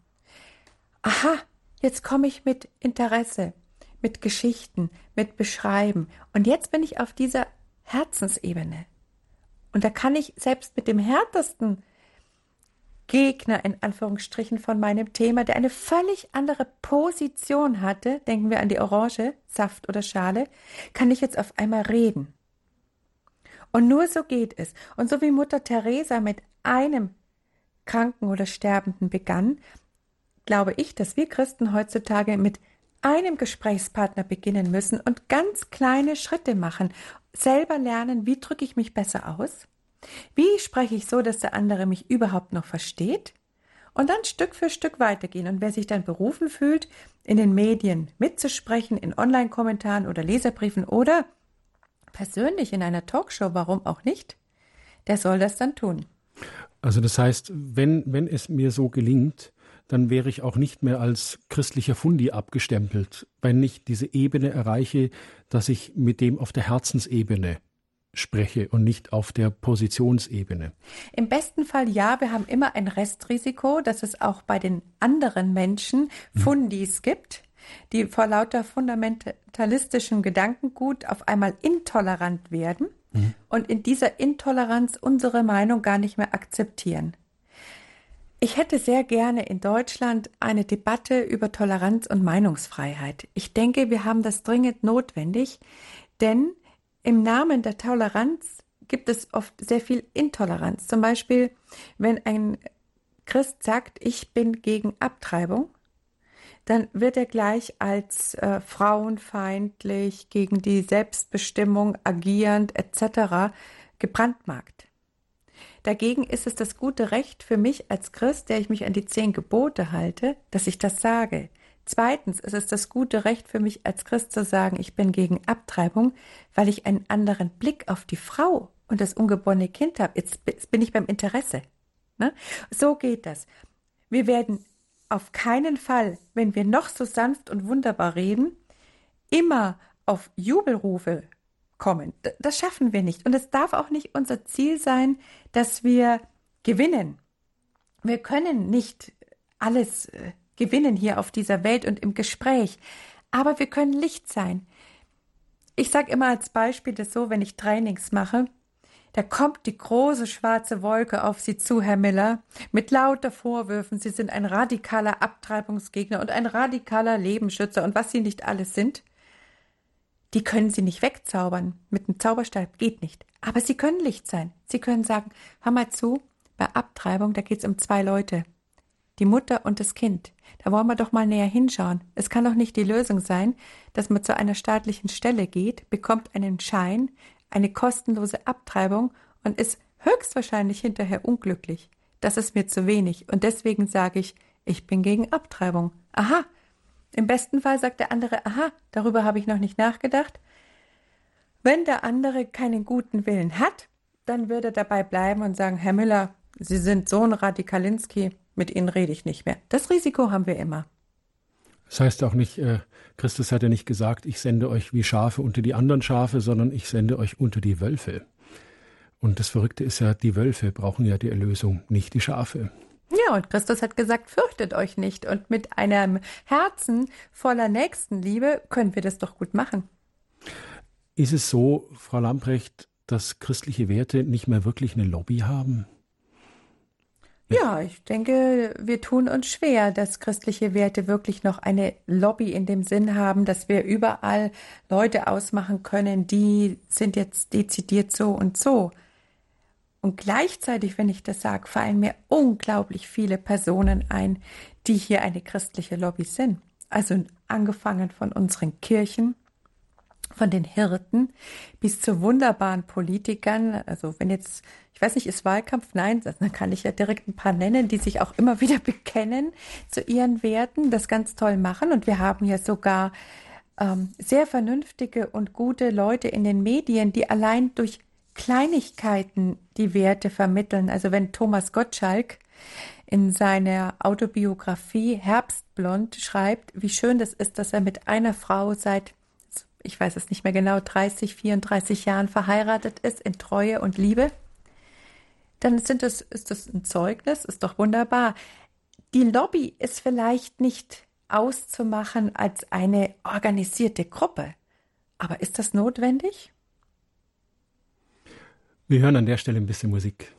Aha, jetzt komme ich mit Interesse, mit Geschichten, mit Beschreiben. Und jetzt bin ich auf dieser Herzensebene. Und da kann ich selbst mit dem härtesten Gegner in Anführungsstrichen von meinem Thema, der eine völlig andere Position hatte, denken wir an die Orange, Saft oder Schale, kann ich jetzt auf einmal reden. Und nur so geht es. Und so wie Mutter Teresa mit einem Kranken oder Sterbenden begann, glaube ich, dass wir Christen heutzutage mit einem Gesprächspartner beginnen müssen und ganz kleine Schritte machen, selber lernen, wie drücke ich mich besser aus, wie spreche ich so, dass der andere mich überhaupt noch versteht? Und dann Stück für Stück weitergehen. Und wer sich dann berufen fühlt, in den Medien mitzusprechen, in Online-Kommentaren oder Leserbriefen oder persönlich in einer Talkshow, warum auch nicht, der soll das dann tun. Also das heißt, wenn, wenn es mir so gelingt, dann wäre ich auch nicht mehr als christlicher Fundi abgestempelt, wenn ich diese Ebene erreiche, dass ich mit dem auf der Herzensebene spreche und nicht auf der Positionsebene. Im besten Fall ja, wir haben immer ein Restrisiko, dass es auch bei den anderen Menschen hm. Fundis hm. gibt, die vor lauter fundamentalistischem Gedankengut auf einmal intolerant werden hm. und in dieser Intoleranz unsere Meinung gar nicht mehr akzeptieren. Ich hätte sehr gerne in Deutschland eine Debatte über Toleranz und Meinungsfreiheit. Ich denke, wir haben das dringend notwendig, denn im Namen der Toleranz gibt es oft sehr viel Intoleranz. Zum Beispiel, wenn ein Christ sagt, ich bin gegen Abtreibung, dann wird er gleich als äh, frauenfeindlich, gegen die Selbstbestimmung agierend etc. gebrandmarkt. Dagegen ist es das gute Recht für mich als Christ, der ich mich an die zehn Gebote halte, dass ich das sage. Zweitens ist es das gute Recht für mich als Christ zu sagen, ich bin gegen Abtreibung, weil ich einen anderen Blick auf die Frau und das ungeborene Kind habe. Jetzt bin ich beim Interesse. Ne? So geht das. Wir werden auf keinen Fall, wenn wir noch so sanft und wunderbar reden, immer auf Jubelrufe kommen. Das schaffen wir nicht. Und es darf auch nicht unser Ziel sein, dass wir gewinnen. Wir können nicht alles äh, gewinnen hier auf dieser Welt und im Gespräch. Aber wir können Licht sein. Ich sage immer als Beispiel das so, wenn ich Trainings mache, da kommt die große schwarze Wolke auf Sie zu, Herr Miller, mit lauter Vorwürfen, Sie sind ein radikaler Abtreibungsgegner und ein radikaler Lebensschützer und was Sie nicht alles sind. Die können Sie nicht wegzaubern. Mit einem Zauberstab geht nicht. Aber Sie können Licht sein. Sie können sagen, hör mal zu, bei Abtreibung, da geht es um zwei Leute die Mutter und das Kind. Da wollen wir doch mal näher hinschauen. Es kann doch nicht die Lösung sein, dass man zu einer staatlichen Stelle geht, bekommt einen Schein, eine kostenlose Abtreibung und ist höchstwahrscheinlich hinterher unglücklich. Das ist mir zu wenig und deswegen sage ich, ich bin gegen Abtreibung. Aha. Im besten Fall sagt der andere, aha, darüber habe ich noch nicht nachgedacht. Wenn der andere keinen guten Willen hat, dann wird er dabei bleiben und sagen, Herr Müller, Sie sind Sohn Radikalinski, mit Ihnen rede ich nicht mehr. Das Risiko haben wir immer. Das heißt auch nicht, äh, Christus hat ja nicht gesagt, ich sende euch wie Schafe unter die anderen Schafe, sondern ich sende euch unter die Wölfe. Und das Verrückte ist ja, die Wölfe brauchen ja die Erlösung, nicht die Schafe. Ja, und Christus hat gesagt, fürchtet euch nicht. Und mit einem Herzen voller Nächstenliebe können wir das doch gut machen. Ist es so, Frau Lamprecht, dass christliche Werte nicht mehr wirklich eine Lobby haben? Ja, ich denke, wir tun uns schwer, dass christliche Werte wirklich noch eine Lobby in dem Sinn haben, dass wir überall Leute ausmachen können, die sind jetzt dezidiert so und so. Und gleichzeitig, wenn ich das sage, fallen mir unglaublich viele Personen ein, die hier eine christliche Lobby sind. Also angefangen von unseren Kirchen, von den Hirten bis zu wunderbaren Politikern. Also wenn jetzt, ich weiß nicht, ist Wahlkampf? Nein, dann kann ich ja direkt ein paar nennen, die sich auch immer [laughs] wieder bekennen zu ihren Werten, das ganz toll machen. Und wir haben ja sogar ähm, sehr vernünftige und gute Leute in den Medien, die allein durch Kleinigkeiten die Werte vermitteln. Also wenn Thomas Gottschalk in seiner Autobiografie Herbstblond schreibt, wie schön das ist, dass er mit einer Frau seit ich weiß es nicht mehr genau, 30, 34 Jahren verheiratet ist in Treue und Liebe, dann sind das, ist das ein Zeugnis, ist doch wunderbar. Die Lobby ist vielleicht nicht auszumachen als eine organisierte Gruppe. Aber ist das notwendig? Wir hören an der Stelle ein bisschen Musik.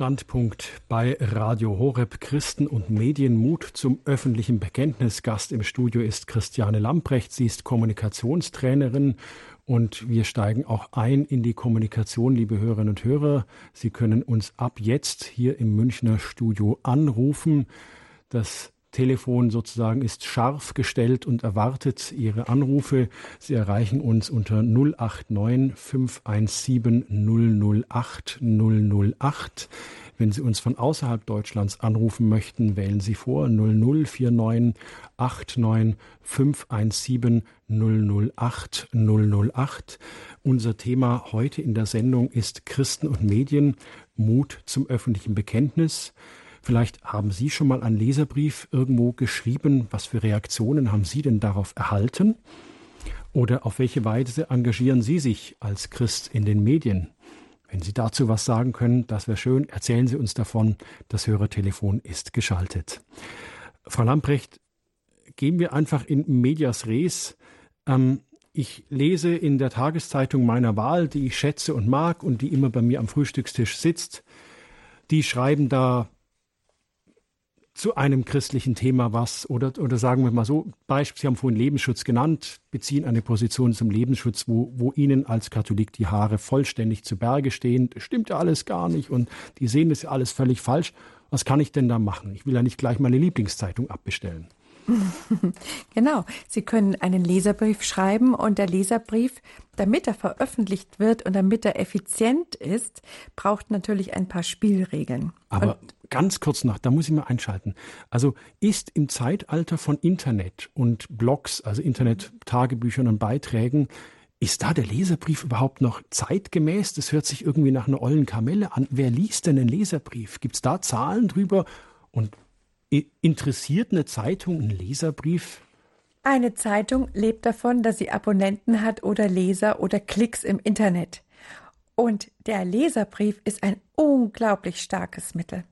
Standpunkt bei Radio Horeb Christen und Medienmut zum öffentlichen Bekenntnis. Gast im Studio ist Christiane Lamprecht. Sie ist Kommunikationstrainerin und wir steigen auch ein in die Kommunikation, liebe Hörerinnen und Hörer. Sie können uns ab jetzt hier im Münchner Studio anrufen. Das Telefon sozusagen ist scharf gestellt und erwartet Ihre Anrufe. Sie erreichen uns unter 089 517 008 008. Wenn Sie uns von außerhalb Deutschlands anrufen möchten, wählen Sie vor 0049 89 517 008 008. Unser Thema heute in der Sendung ist Christen und Medien, Mut zum öffentlichen Bekenntnis. Vielleicht haben Sie schon mal einen Leserbrief irgendwo geschrieben. Was für Reaktionen haben Sie denn darauf erhalten? Oder auf welche Weise engagieren Sie sich als Christ in den Medien? Wenn Sie dazu was sagen können, das wäre schön. Erzählen Sie uns davon. Das Hörertelefon ist geschaltet. Frau Lamprecht, gehen wir einfach in Medias Res. Ähm, ich lese in der Tageszeitung meiner Wahl, die ich schätze und mag und die immer bei mir am Frühstückstisch sitzt. Die schreiben da zu einem christlichen Thema was oder, oder sagen wir mal so, Beispiel, Sie haben vorhin Lebensschutz genannt, beziehen eine Position zum Lebensschutz, wo, wo Ihnen als Katholik die Haare vollständig zu Berge stehen. Das stimmt ja alles gar nicht und die sehen das ja alles völlig falsch. Was kann ich denn da machen? Ich will ja nicht gleich meine Lieblingszeitung abbestellen. [laughs] Genau. Sie können einen Leserbrief schreiben und der Leserbrief, damit er veröffentlicht wird und damit er effizient ist, braucht natürlich ein paar Spielregeln. Aber und ganz kurz noch, da muss ich mal einschalten. Also ist im Zeitalter von Internet und Blogs, also Internet-Tagebüchern und Beiträgen, ist da der Leserbrief überhaupt noch zeitgemäß? Das hört sich irgendwie nach einer ollen Kamelle an. Wer liest denn einen Leserbrief? Gibt es da Zahlen drüber? Und Interessiert eine Zeitung einen Leserbrief? Eine Zeitung lebt davon, dass sie Abonnenten hat oder Leser oder Klicks im Internet. Und der Leserbrief ist ein unglaublich starkes Mittel.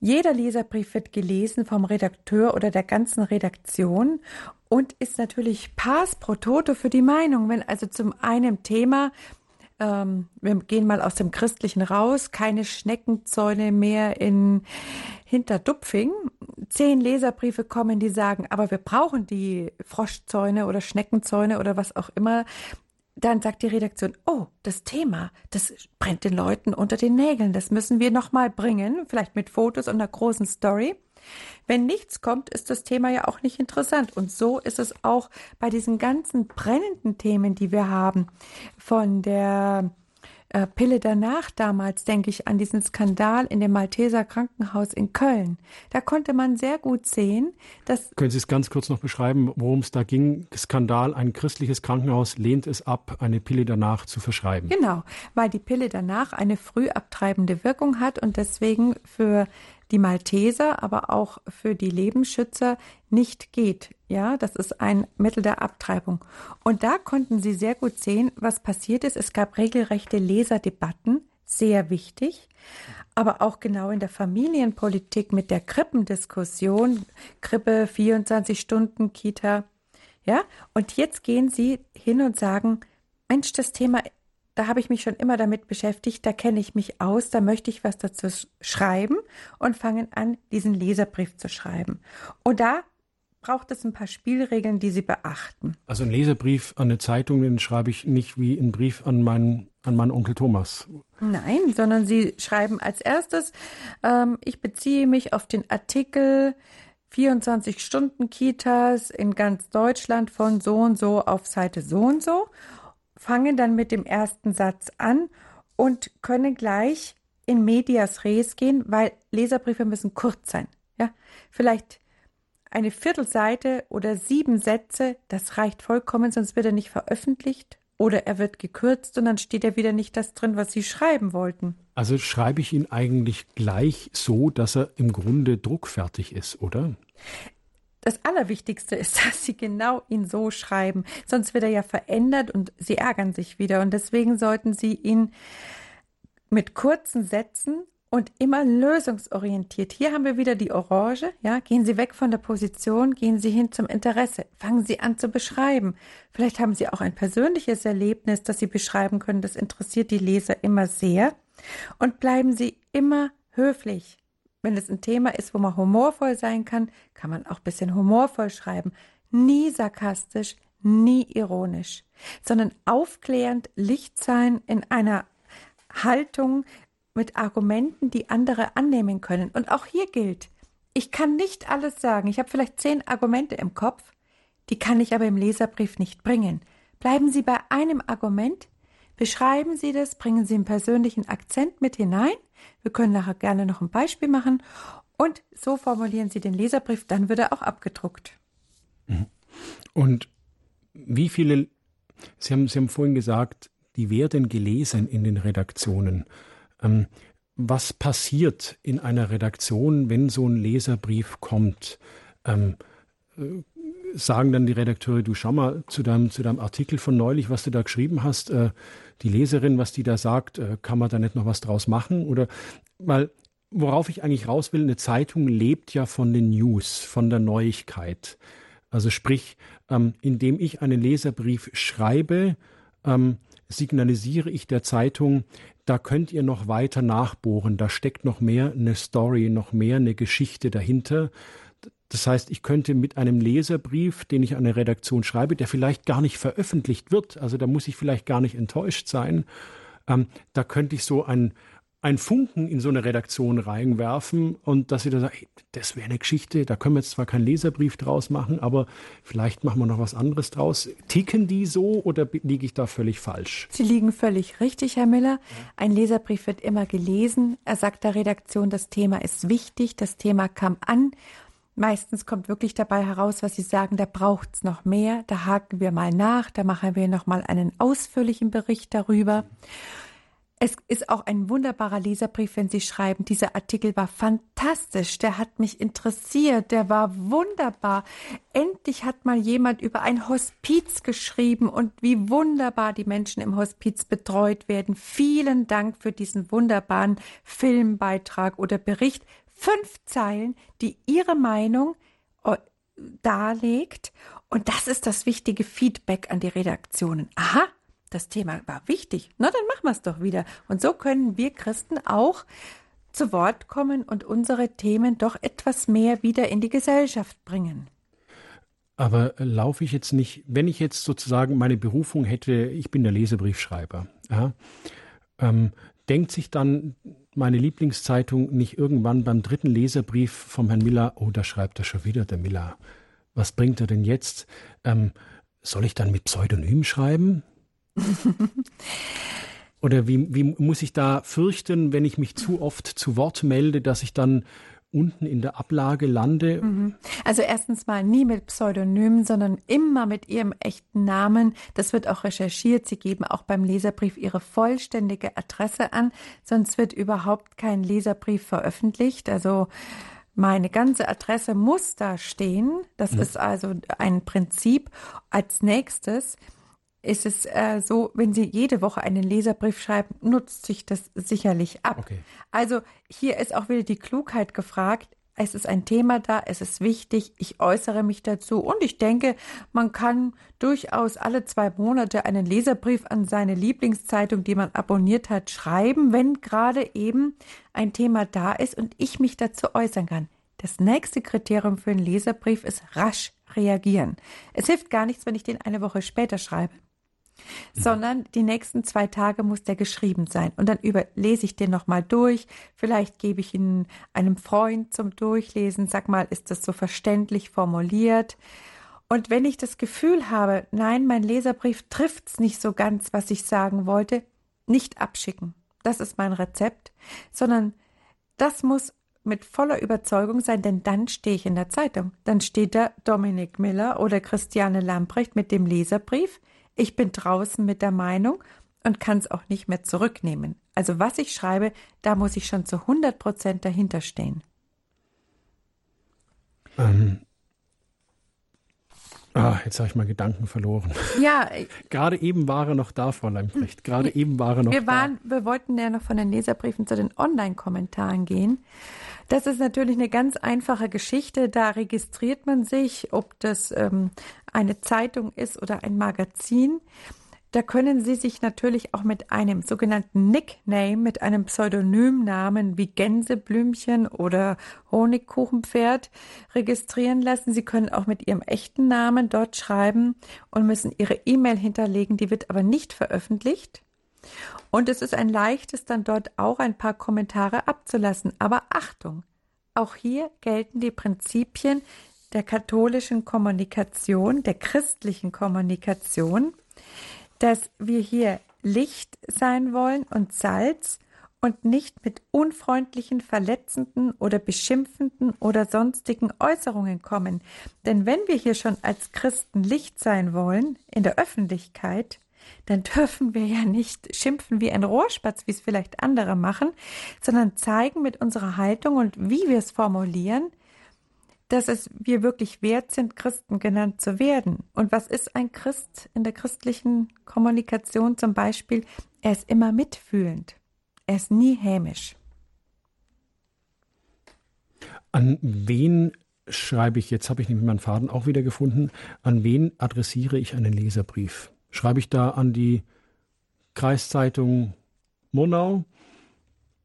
Jeder Leserbrief wird gelesen vom Redakteur oder der ganzen Redaktion und ist natürlich Pass pro Toto für die Meinung. Wenn also zum einen Thema ähm, wir gehen mal aus dem Christlichen raus, keine Schneckenzäune mehr in Hinterdupfing. Zehn Leserbriefe kommen, die sagen, aber wir brauchen die Froschzäune oder Schneckenzäune oder was auch immer. Dann sagt die Redaktion, oh, das Thema, das brennt den Leuten unter den Nägeln. Das müssen wir nochmal bringen, vielleicht mit Fotos und einer großen Story. Wenn nichts kommt, ist das Thema ja auch nicht interessant. Und so ist es auch bei diesen ganzen brennenden Themen, die wir haben, von der äh, Pille danach damals, denke ich an diesen Skandal in dem Malteser Krankenhaus in Köln. Da konnte man sehr gut sehen, dass. Können Sie es ganz kurz noch beschreiben, worum es da ging? Skandal, ein christliches Krankenhaus lehnt es ab, eine Pille danach zu verschreiben. Genau, weil die Pille danach eine früh abtreibende Wirkung hat und deswegen für die Malteser, aber auch für die Lebensschützer nicht geht. Ja, das ist ein Mittel der Abtreibung. Und da konnten Sie sehr gut sehen, was passiert ist. Es gab regelrechte Leserdebatten, sehr wichtig. Aber auch genau in der Familienpolitik mit der Krippendiskussion, Krippe 24 Stunden, Kita. Ja, und jetzt gehen Sie hin und sagen, Mensch, das Thema da habe ich mich schon immer damit beschäftigt, da kenne ich mich aus, da möchte ich was dazu schreiben und fangen an, diesen Leserbrief zu schreiben. Und da braucht es ein paar Spielregeln, die Sie beachten. Also ein Leserbrief an eine Zeitung, den schreibe ich nicht wie einen Brief an meinen, an meinen Onkel Thomas. Nein, sondern Sie schreiben als erstes, ähm, ich beziehe mich auf den Artikel 24 Stunden Kitas in ganz Deutschland von so und so auf Seite so und so fangen dann mit dem ersten Satz an und können gleich in medias res gehen, weil Leserbriefe müssen kurz sein. Ja, vielleicht eine Viertelseite oder sieben Sätze, das reicht vollkommen, sonst wird er nicht veröffentlicht oder er wird gekürzt und dann steht ja wieder nicht das drin, was Sie schreiben wollten. Also schreibe ich ihn eigentlich gleich so, dass er im Grunde druckfertig ist, oder? Das Allerwichtigste ist, [laughs] dass Sie genau ihn so schreiben. Sonst wird er ja verändert und Sie ärgern sich wieder. Und deswegen sollten Sie ihn mit kurzen Sätzen und immer lösungsorientiert. Hier haben wir wieder die Orange. Ja, gehen Sie weg von der Position, gehen Sie hin zum Interesse. Fangen Sie an zu beschreiben. Vielleicht haben Sie auch ein persönliches Erlebnis, das Sie beschreiben können. Das interessiert die Leser immer sehr. Und bleiben Sie immer höflich. Wenn es ein Thema ist, wo man humorvoll sein kann, kann man auch ein bisschen humorvoll schreiben. Nie sarkastisch, nie ironisch, sondern aufklärend, Licht sein in einer Haltung mit Argumenten, die andere annehmen können. Und auch hier gilt, ich kann nicht alles sagen. Ich habe vielleicht zehn Argumente im Kopf, die kann ich aber im Leserbrief nicht bringen. Bleiben Sie bei einem Argument, beschreiben Sie das, bringen Sie einen persönlichen Akzent mit hinein wir können nachher gerne noch ein Beispiel machen. Und so formulieren Sie den Leserbrief, dann wird er auch abgedruckt. Mhm. Und wie viele, Sie haben, Sie haben vorhin gesagt, die werden gelesen in den Redaktionen. Ähm, was passiert in einer Redaktion, wenn so ein Leserbrief kommt? Ähm, äh, sagen dann die Redakteure, du schau mal zu deinem, zu deinem Artikel von neulich, was du da geschrieben hast, äh, die Leserin, was die da sagt, äh, kann man da nicht noch was draus machen? Oder weil worauf ich eigentlich raus will, eine Zeitung lebt ja von den News, von der Neuigkeit. Also sprich, ähm, indem ich einen Leserbrief schreibe, ähm, signalisiere ich der Zeitung, da könnt ihr noch weiter nachbohren, da steckt noch mehr eine Story, noch mehr eine Geschichte dahinter. Das heißt, ich könnte mit einem Leserbrief, den ich an eine Redaktion schreibe, der vielleicht gar nicht veröffentlicht wird, also da muss ich vielleicht gar nicht enttäuscht sein, ähm, da könnte ich so ein, ein Funken in so eine Redaktion reinwerfen und dass sie da sagen, hey, das wäre eine Geschichte, da können wir jetzt zwar keinen Leserbrief draus machen, aber vielleicht machen wir noch was anderes draus. Ticken die so oder liege ich da völlig falsch? Sie liegen völlig richtig, Herr Miller. Ein Leserbrief wird immer gelesen. Er sagt der Redaktion, das Thema ist wichtig, das Thema kam an Meistens kommt wirklich dabei heraus, was Sie sagen, da braucht's noch mehr, da haken wir mal nach, da machen wir noch mal einen ausführlichen Bericht darüber. Es ist auch ein wunderbarer Leserbrief, wenn Sie schreiben, dieser Artikel war fantastisch, der hat mich interessiert, der war wunderbar. Endlich hat mal jemand über ein Hospiz geschrieben und wie wunderbar die Menschen im Hospiz betreut werden. Vielen Dank für diesen wunderbaren Filmbeitrag oder Bericht fünf Zeilen, die ihre Meinung äh, darlegt. Und das ist das wichtige Feedback an die Redaktionen. Aha, das Thema war wichtig. Na, dann machen wir es doch wieder. Und so können wir Christen auch zu Wort kommen und unsere Themen doch etwas mehr wieder in die Gesellschaft bringen. Aber laufe ich jetzt nicht, wenn ich jetzt sozusagen meine Berufung hätte, ich bin der Lesebriefschreiber, ja, ähm, denkt sich dann meine Lieblingszeitung nicht irgendwann beim dritten Leserbrief vom Herrn Miller, oh, da schreibt er schon wieder, der Miller. Was bringt er denn jetzt? Ähm, soll ich dann mit Pseudonym schreiben? [laughs] Oder wie, wie muss ich da fürchten, wenn ich mich zu oft zu Wort melde, dass ich dann unten in der Ablage lande? Mhm. Also erstens mal nie mit Pseudonymen, sondern immer mit ihrem echten Namen. Das wird auch recherchiert. Sie geben auch beim Leserbrief ihre vollständige Adresse an, sonst wird überhaupt kein Leserbrief veröffentlicht. Also meine ganze Adresse muss da stehen. Das mhm. ist also ein Prinzip. Als nächstes ist es äh, so, wenn Sie jede Woche einen Leserbrief schreiben, nutzt sich das sicherlich ab. Okay. Also hier ist auch wieder die Klugheit gefragt. Es ist ein Thema da, es ist wichtig, ich äußere mich dazu und ich denke, man kann durchaus alle zwei Monate einen Leserbrief an seine Lieblingszeitung, die man abonniert hat, schreiben, wenn gerade eben ein Thema da ist und ich mich dazu äußern kann. Das nächste Kriterium für einen Leserbrief ist rasch reagieren. Es hilft gar nichts, wenn ich den eine Woche später schreibe sondern die nächsten zwei Tage muss der geschrieben sein. Und dann über, lese ich den nochmal durch. Vielleicht gebe ich ihn einem Freund zum Durchlesen. Sag mal, ist das so verständlich formuliert? Und wenn ich das Gefühl habe, nein, mein Leserbrief trifft's nicht so ganz, was ich sagen wollte, nicht abschicken. Das ist mein Rezept, sondern das muss mit voller Überzeugung sein, denn dann stehe ich in der Zeitung. Dann steht da Dominik Miller oder Christiane Lamprecht mit dem Leserbrief. Ich bin draußen mit der Meinung und kann es auch nicht mehr zurücknehmen. Also was ich schreibe, da muss ich schon zu 100 Prozent dahinter stehen. Ähm. Ah, jetzt habe ich mal Gedanken verloren. Ja. [laughs] Gerade eben war er noch da, Frau Lamprecht. Gerade eben war er noch wir waren, da. Wir wollten ja noch von den Leserbriefen zu den Online-Kommentaren gehen. Das ist natürlich eine ganz einfache Geschichte. Da registriert man sich, ob das ähm, eine Zeitung ist oder ein Magazin. Da können Sie sich natürlich auch mit einem sogenannten Nickname, mit einem Pseudonymnamen wie Gänseblümchen oder Honigkuchenpferd registrieren lassen. Sie können auch mit Ihrem echten Namen dort schreiben und müssen Ihre E-Mail hinterlegen. Die wird aber nicht veröffentlicht. Und es ist ein leichtes, dann dort auch ein paar Kommentare abzulassen. Aber Achtung, auch hier gelten die Prinzipien der katholischen Kommunikation, der christlichen Kommunikation, dass wir hier Licht sein wollen und Salz und nicht mit unfreundlichen, verletzenden oder beschimpfenden oder sonstigen Äußerungen kommen. Denn wenn wir hier schon als Christen Licht sein wollen in der Öffentlichkeit, dann dürfen wir ja nicht schimpfen wie ein Rohrspatz, wie es vielleicht andere machen, sondern zeigen mit unserer Haltung und wie wir es formulieren, dass es wir wirklich wert sind, Christen genannt zu werden. Und was ist ein Christ in der christlichen Kommunikation zum Beispiel? Er ist immer mitfühlend. Er ist nie hämisch. An wen schreibe ich, jetzt habe ich nämlich meinen Faden auch wieder gefunden, an wen adressiere ich einen Leserbrief? Schreibe ich da an die Kreiszeitung Murnau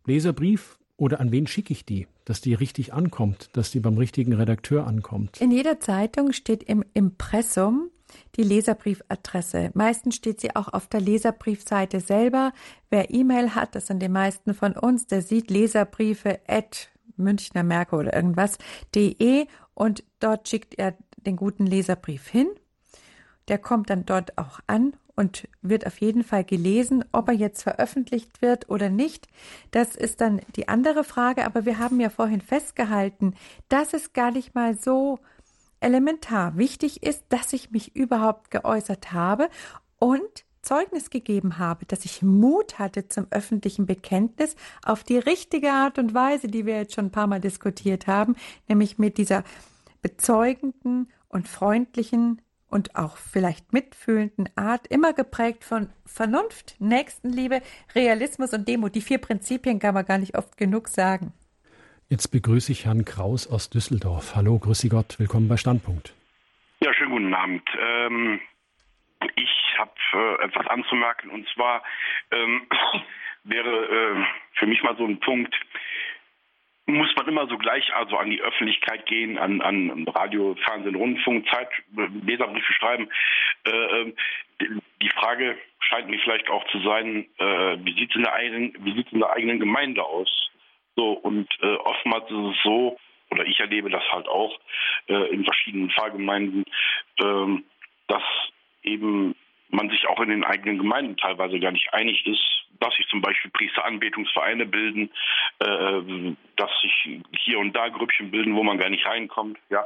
Leserbrief oder an wen schicke ich die, dass die richtig ankommt, dass die beim richtigen Redakteur ankommt? In jeder Zeitung steht im Impressum die Leserbriefadresse. Meistens steht sie auch auf der Leserbriefseite selber. Wer E-Mail hat, das sind die meisten von uns, der sieht Leserbriefe at Münchner Merke oder irgendwas, de und dort schickt er den guten Leserbrief hin der kommt dann dort auch an und wird auf jeden Fall gelesen. Ob er jetzt veröffentlicht wird oder nicht, das ist dann die andere Frage. Aber wir haben ja vorhin festgehalten, dass es gar nicht mal so elementar wichtig ist, dass ich mich überhaupt geäußert habe und Zeugnis gegeben habe, dass ich Mut hatte zum öffentlichen Bekenntnis auf die richtige Art und Weise, die wir jetzt schon ein paar Mal diskutiert haben, nämlich mit dieser bezeugenden und freundlichen und auch vielleicht mitfühlenden Art, immer geprägt von Vernunft, Nächstenliebe, Realismus und Demut. Die vier Prinzipien kann man gar nicht oft genug sagen. Jetzt begrüße ich Herrn Kraus aus Düsseldorf. Hallo, grüße Gott, willkommen bei Standpunkt. Ja, schönen guten Abend. Ähm, ich habe äh, etwas anzumerken und zwar ähm, [coughs] wäre äh, für mich mal so ein Punkt, muss man immer so gleich also an die Öffentlichkeit gehen, an, an Radio, Fernsehen, Rundfunk, Zeit, Leserbriefe schreiben. Äh, ähm, die Frage scheint mir vielleicht auch zu sein, äh, wie sieht es in der eigenen, wie sieht's in der eigenen Gemeinde aus? So und äh, oftmals ist es so, oder ich erlebe das halt auch äh, in verschiedenen Pfarrgemeinden, äh, dass eben man sich auch in den eigenen Gemeinden teilweise gar nicht einig ist, dass sich zum Beispiel Priesteranbetungsvereine bilden, äh, dass sich hier und da Grüppchen bilden, wo man gar nicht reinkommt, ja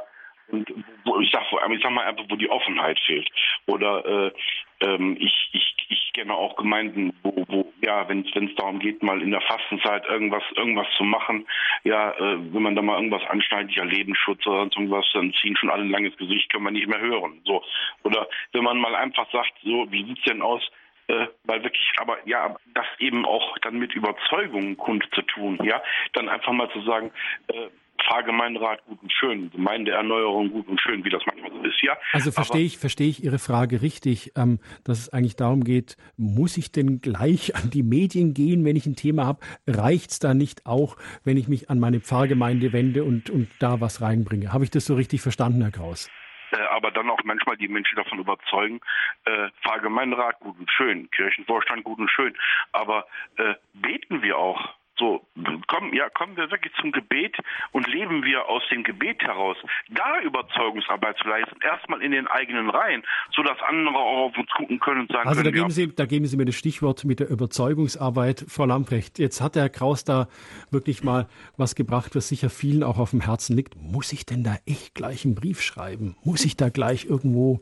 und wo ich sag, ich sag mal einfach, wo die Offenheit fehlt. Oder äh, ähm, ich, ich, ich kenne auch Gemeinden, wo, wo ja, wenn es darum geht, mal in der Fastenzeit irgendwas irgendwas zu machen, ja, äh, wenn man da mal irgendwas anschneidet, ja Lebensschutz oder sonst irgendwas, dann ziehen schon alle ein langes Gesicht, können wir nicht mehr hören. So. Oder wenn man mal einfach sagt, so, wie sieht's denn aus? Äh, weil wirklich, aber ja, das eben auch dann mit Überzeugungen kund zu tun, ja, dann einfach mal zu sagen, äh, Pfarrgemeinderat gut und schön, Gemeindeerneuerung gut und schön, wie das manchmal so ist, ja. Also verstehe ich, verstehe ich Ihre Frage richtig, ähm, dass es eigentlich darum geht, muss ich denn gleich an die Medien gehen, wenn ich ein Thema habe? Reicht es da nicht auch, wenn ich mich an meine Pfarrgemeinde wende und, und da was reinbringe? Habe ich das so richtig verstanden, Herr Kraus? Äh, aber dann auch manchmal die Menschen davon überzeugen, äh, Pfarrgemeinderat gut und schön, Kirchenvorstand gut und schön, aber äh, beten wir auch so, kommen, ja, kommen wir wirklich zum Gebet und leben wir aus dem Gebet heraus, da Überzeugungsarbeit zu leisten, erstmal in den eigenen Reihen, sodass andere auch auf uns gucken können und sagen also können. Also da geben, Sie, da geben Sie mir das Stichwort mit der Überzeugungsarbeit, Frau Lamprecht. Jetzt hat Herr Kraus da wirklich mal was gebracht, was sicher vielen auch auf dem Herzen liegt. Muss ich denn da echt gleich einen Brief schreiben? Muss ich da gleich irgendwo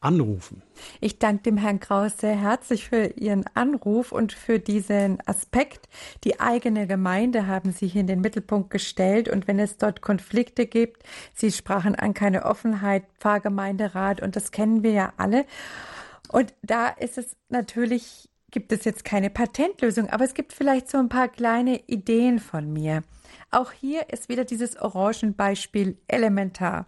anrufen? Ich danke dem Herrn Kraus sehr herzlich für Ihren Anruf und für diesen Aspekt. Die eigene Gemeinde haben Sie hier in den Mittelpunkt gestellt und wenn es dort Konflikte gibt, Sie sprachen an keine Offenheit, Pfarrgemeinderat und das kennen wir ja alle. Und da ist es natürlich, gibt es jetzt keine Patentlösung, aber es gibt vielleicht so ein paar kleine Ideen von mir. Auch hier ist wieder dieses Orangenbeispiel elementar.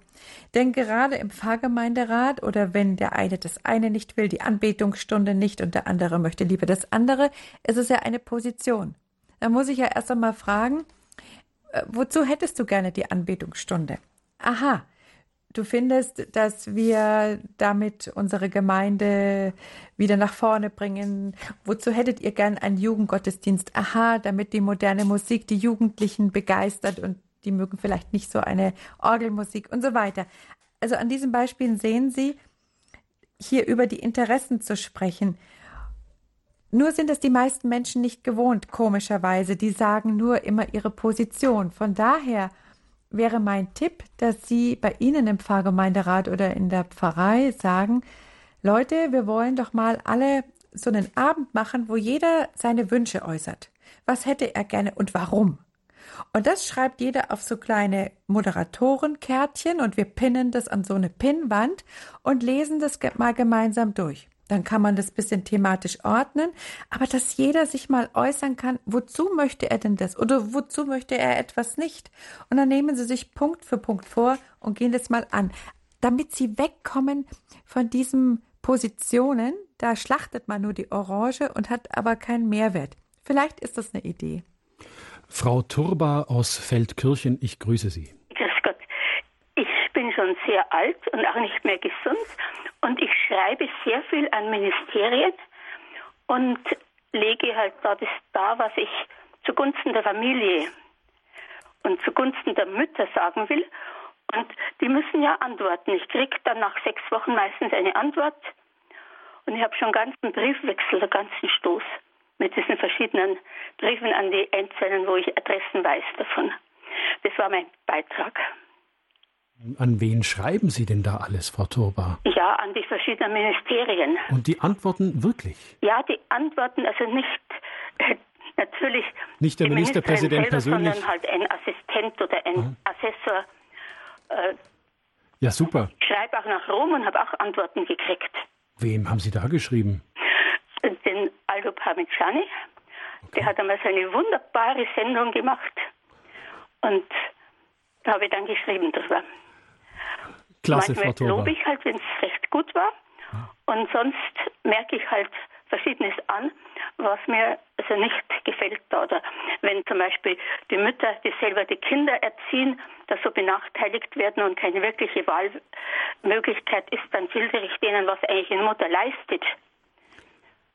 Denn gerade im Pfarrgemeinderat oder wenn der eine das eine nicht will, die Anbetungsstunde nicht und der andere möchte lieber das andere, ist es ja eine Position. Da muss ich ja erst einmal fragen, äh, wozu hättest du gerne die Anbetungsstunde? Aha, du findest, dass wir damit unsere Gemeinde wieder nach vorne bringen. Wozu hättet ihr gern einen Jugendgottesdienst? Aha, damit die moderne Musik die Jugendlichen begeistert und die mögen vielleicht nicht so eine Orgelmusik und so weiter. Also an diesen Beispielen sehen Sie, hier über die Interessen zu sprechen. Nur sind es die meisten Menschen nicht gewohnt, komischerweise. Die sagen nur immer ihre Position. Von daher wäre mein Tipp, dass Sie bei Ihnen im Pfarrgemeinderat oder in der Pfarrei sagen, Leute, wir wollen doch mal alle so einen Abend machen, wo jeder seine Wünsche äußert. Was hätte er gerne und warum? Und das schreibt jeder auf so kleine Moderatorenkärtchen und wir pinnen das an so eine Pinnwand und lesen das mal gemeinsam durch. Dann kann man das bisschen thematisch ordnen, aber dass jeder sich mal äußern kann, wozu möchte er denn das oder wozu möchte er etwas nicht. Und dann nehmen Sie sich Punkt für Punkt vor und gehen das mal an, damit Sie wegkommen von diesen Positionen, da schlachtet man nur die Orange und hat aber keinen Mehrwert. Vielleicht ist das eine Idee. Frau Turba aus Feldkirchen, ich grüße Sie. Grüß Gott. Ich bin schon sehr alt und auch nicht mehr gesund und ich schreibe sehr viel an Ministerien und lege halt da das da, was ich zugunsten der Familie und zugunsten der Mütter sagen will. Und die müssen ja antworten. Ich kriege dann nach sechs Wochen meistens eine Antwort. Und ich habe schon einen ganzen Briefwechsel, einen ganzen Stoß mit diesen verschiedenen Briefen an die Einzelnen, wo ich Adressen weiß davon. Das war mein Beitrag. An wen schreiben Sie denn da alles, Frau Turba? Ja, an die verschiedenen Ministerien. Und die antworten wirklich? Ja, die antworten also nicht äh, natürlich. Nicht der Ministerpräsident selber, persönlich, sondern halt ein Assistent oder ein mhm. Assessor. Äh, ja, super. Ich schreibe auch nach Rom und habe auch Antworten gekriegt. Wem haben Sie da geschrieben? Den Aldo Parmigiani. Okay. Der hat einmal so eine wunderbare Sendung gemacht. Und da habe ich dann geschrieben drüber. Klasse, Manchmal Frau lobe ich halt, wenn es recht gut war. Und sonst merke ich halt Verschiedenes an, was mir also nicht gefällt. Oder wenn zum Beispiel die Mütter, die selber die Kinder erziehen, da so benachteiligt werden und keine wirkliche Wahlmöglichkeit ist, dann schildere ich denen, was eigentlich eine Mutter leistet.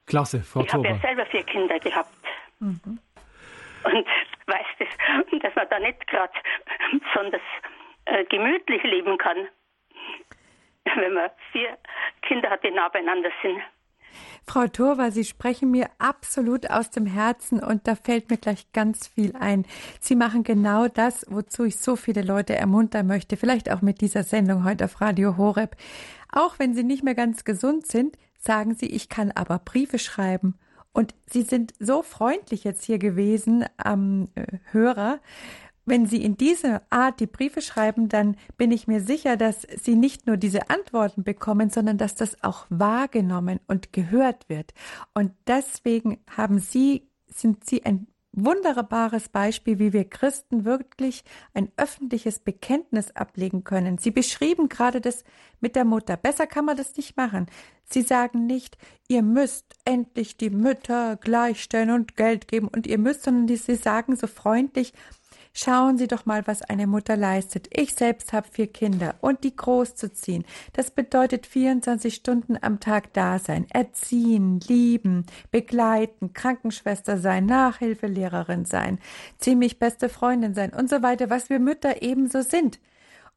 Klasse, Frau Ich habe ja selber vier Kinder gehabt. Mhm. Und weiß das, [laughs] dass man da nicht gerade besonders äh, gemütlich leben kann wenn man vier Kinder hat, die nah beieinander sind. Frau Thurwa, Sie sprechen mir absolut aus dem Herzen und da fällt mir gleich ganz viel ein. Sie machen genau das, wozu ich so viele Leute ermuntern möchte, vielleicht auch mit dieser Sendung heute auf Radio Horeb. Auch wenn Sie nicht mehr ganz gesund sind, sagen Sie, ich kann aber Briefe schreiben. Und Sie sind so freundlich jetzt hier gewesen am äh, Hörer wenn Sie in dieser Art die Briefe schreiben, dann bin ich mir sicher, dass Sie nicht nur diese Antworten bekommen, sondern dass das auch wahrgenommen und gehört wird. Und deswegen haben Sie, sind Sie ein wunderbares Beispiel, wie wir Christen wirklich ein öffentliches Bekenntnis ablegen können. Sie beschrieben gerade das mit der Mutter. Besser kann man das nicht machen. Sie sagen nicht, ihr müsst endlich die Mütter gleichstellen und Geld geben und ihr müsst, sondern sie sagen so freundlich, Schauen Sie doch mal, was eine Mutter leistet. Ich selbst habe vier Kinder und die großzuziehen. Das bedeutet 24 Stunden am Tag da sein, erziehen, lieben, begleiten, Krankenschwester sein, Nachhilfelehrerin sein, ziemlich beste Freundin sein und so weiter, was wir Mütter ebenso sind.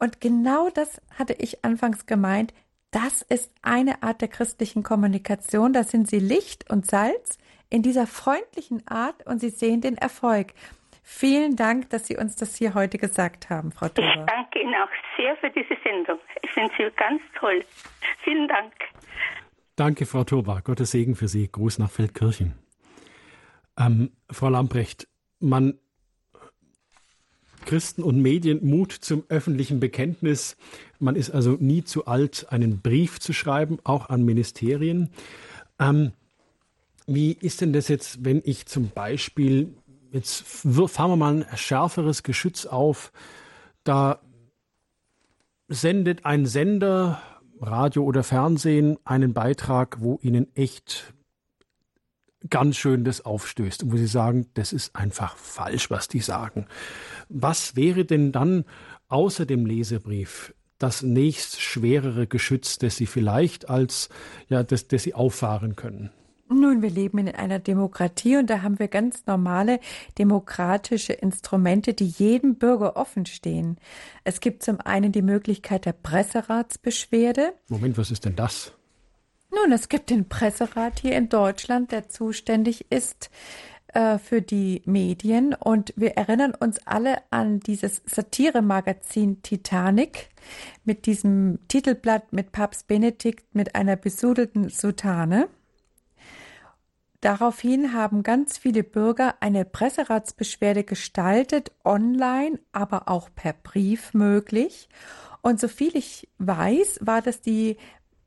Und genau das hatte ich anfangs gemeint. Das ist eine Art der christlichen Kommunikation. Da sind Sie Licht und Salz in dieser freundlichen Art und Sie sehen den Erfolg. Vielen Dank, dass Sie uns das hier heute gesagt haben, Frau Thuber. Ich danke Ihnen auch sehr für diese Sendung. Ich finde sie ganz toll. Vielen Dank. Danke, Frau Turba. Gottes Segen für Sie. Gruß nach Feldkirchen. Ähm, Frau Lamprecht, man Christen und Medien Mut zum öffentlichen Bekenntnis. Man ist also nie zu alt, einen Brief zu schreiben, auch an Ministerien. Ähm, wie ist denn das jetzt, wenn ich zum Beispiel jetzt fahren wir mal ein schärferes Geschütz auf. Da sendet ein Sender, Radio oder Fernsehen, einen Beitrag, wo Ihnen echt ganz schön das aufstößt und wo Sie sagen, das ist einfach falsch, was die sagen. Was wäre denn dann außer dem Lesebrief das nächst schwerere Geschütz, das Sie vielleicht als, ja, das, das Sie auffahren können? Nun, wir leben in einer Demokratie und da haben wir ganz normale demokratische Instrumente, die jedem Bürger offen stehen. Es gibt zum einen die Möglichkeit der Presseratsbeschwerde. Moment, was ist denn das? Nun, es gibt den Presserat hier in Deutschland, der zuständig ist äh, für die Medien. Und wir erinnern uns alle an dieses Satiremagazin Titanic mit diesem Titelblatt mit Papst Benedikt mit einer besudelten Soutane. Daraufhin haben ganz viele Bürger eine Presseratsbeschwerde gestaltet, online, aber auch per Brief möglich. Und soviel ich weiß, war das die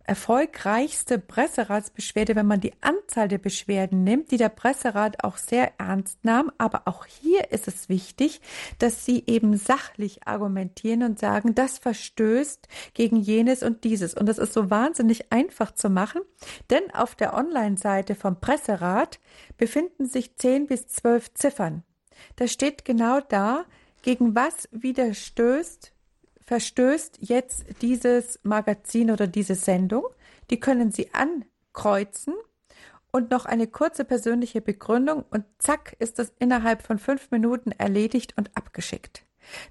erfolgreichste Presseratsbeschwerde, wenn man die Anzahl der Beschwerden nimmt, die der Presserat auch sehr ernst nahm. Aber auch hier ist es wichtig, dass sie eben sachlich argumentieren und sagen, das verstößt gegen jenes und dieses. Und das ist so wahnsinnig einfach zu machen, denn auf der Online-Seite vom Presserat befinden sich zehn bis zwölf Ziffern. Da steht genau da, gegen was widerstößt verstößt jetzt dieses Magazin oder diese Sendung. Die können Sie ankreuzen und noch eine kurze persönliche Begründung und zack ist das innerhalb von fünf Minuten erledigt und abgeschickt.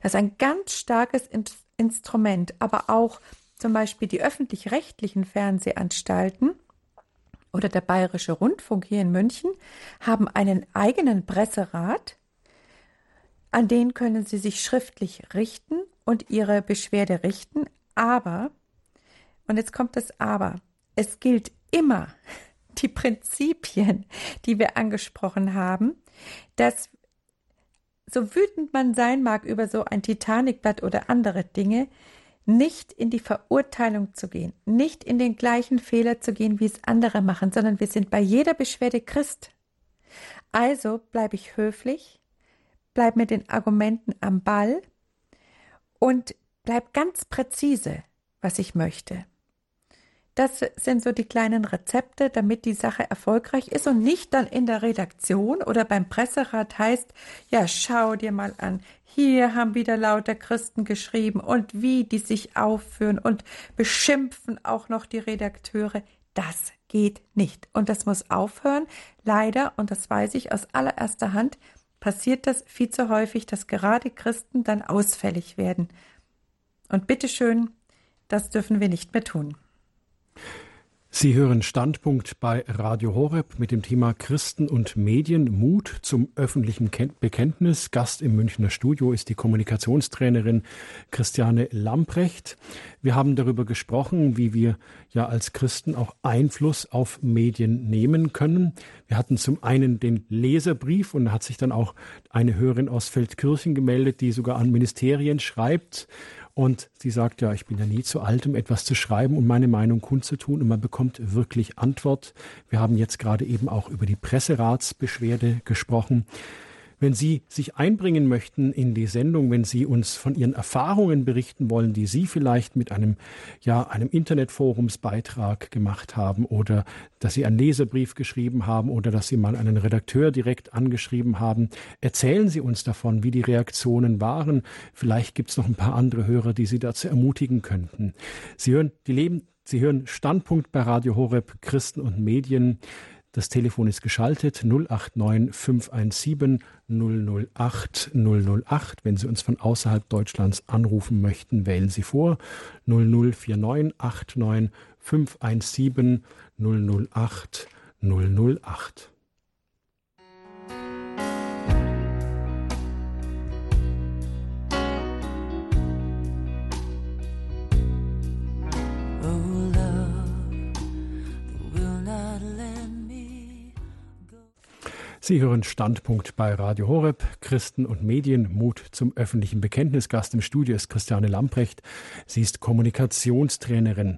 Das ist ein ganz starkes In Instrument, aber auch zum Beispiel die öffentlich-rechtlichen Fernsehanstalten oder der Bayerische Rundfunk hier in München haben einen eigenen Presserat, an den können Sie sich schriftlich richten und ihre Beschwerde richten, aber, und jetzt kommt das Aber, es gilt immer [laughs] die Prinzipien, die wir angesprochen haben, dass so wütend man sein mag über so ein Titanicblatt oder andere Dinge, nicht in die Verurteilung zu gehen, nicht in den gleichen Fehler zu gehen, wie es andere machen, sondern wir sind bei jeder Beschwerde Christ. Also bleibe ich höflich, bleib mit den Argumenten am Ball und bleib ganz präzise, was ich möchte. Das sind so die kleinen Rezepte, damit die Sache erfolgreich ist und nicht dann in der Redaktion oder beim Presserat heißt, ja, schau dir mal an, hier haben wieder lauter Christen geschrieben und wie die sich aufführen und beschimpfen auch noch die Redakteure. Das geht nicht und das muss aufhören. Leider, und das weiß ich aus allererster Hand, passiert das viel zu häufig, dass gerade Christen dann ausfällig werden. Und bitteschön, das dürfen wir nicht mehr tun. Sie hören Standpunkt bei Radio Horeb mit dem Thema Christen und Medien, Mut zum öffentlichen Bekenntnis. Gast im Münchner Studio ist die Kommunikationstrainerin Christiane Lamprecht. Wir haben darüber gesprochen, wie wir ja als Christen auch Einfluss auf Medien nehmen können. Wir hatten zum einen den Leserbrief und da hat sich dann auch eine Hörerin aus Feldkirchen gemeldet, die sogar an Ministerien schreibt und sie sagt, ja, ich bin ja nie zu alt, um etwas zu schreiben und meine Meinung kundzutun. Und man bekommt wirklich Antwort. Wir haben jetzt gerade eben auch über die Presseratsbeschwerde gesprochen. Wenn Sie sich einbringen möchten in die Sendung, wenn Sie uns von Ihren Erfahrungen berichten wollen, die Sie vielleicht mit einem, ja, einem Internetforumsbeitrag gemacht haben oder dass Sie einen Leserbrief geschrieben haben oder dass Sie mal einen Redakteur direkt angeschrieben haben, erzählen Sie uns davon, wie die Reaktionen waren. Vielleicht gibt es noch ein paar andere Hörer, die Sie dazu ermutigen könnten. Sie hören die Leben, Sie hören Standpunkt bei Radio Horeb Christen und Medien. Das Telefon ist geschaltet 089 517 008 008. Wenn Sie uns von außerhalb Deutschlands anrufen möchten, wählen Sie vor 0049 89 517 008 008. Sie hören Standpunkt bei Radio Horeb, Christen und Medien, Mut zum öffentlichen Bekenntnis. Gast im Studio ist Christiane Lamprecht. Sie ist Kommunikationstrainerin.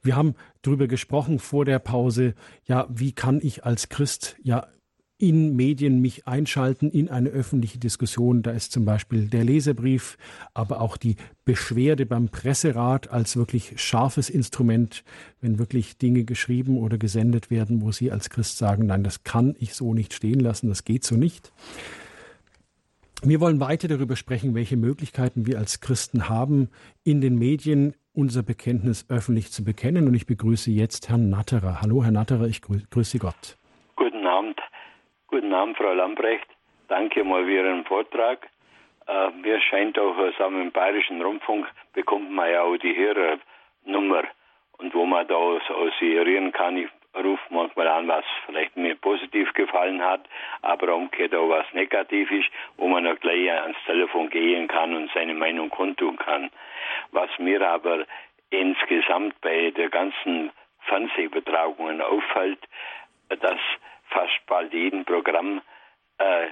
Wir haben darüber gesprochen vor der Pause, ja, wie kann ich als Christ ja in Medien mich einschalten in eine öffentliche Diskussion. Da ist zum Beispiel der Leserbrief, aber auch die Beschwerde beim Presserat als wirklich scharfes Instrument, wenn wirklich Dinge geschrieben oder gesendet werden, wo Sie als Christ sagen, nein, das kann ich so nicht stehen lassen, das geht so nicht. Wir wollen weiter darüber sprechen, welche Möglichkeiten wir als Christen haben, in den Medien unser Bekenntnis öffentlich zu bekennen. Und ich begrüße jetzt Herrn Natterer. Hallo, Herr Natterer, ich grüße Gott. Guten Abend. Guten Abend, Frau Lambrecht. Danke mal für Ihren Vortrag. Äh, mir scheint auch, sagen im Bayerischen Rundfunk bekommt man ja auch die Hörernummer und wo man da assoziieren kann. Ich rufe manchmal an, was vielleicht mir positiv gefallen hat, aber umgekehrt auch was negativ ist, wo man auch gleich ans Telefon gehen kann und seine Meinung kundtun kann. Was mir aber insgesamt bei der ganzen Fernsehübertragungen auffällt, dass fast bald jedem Programm äh,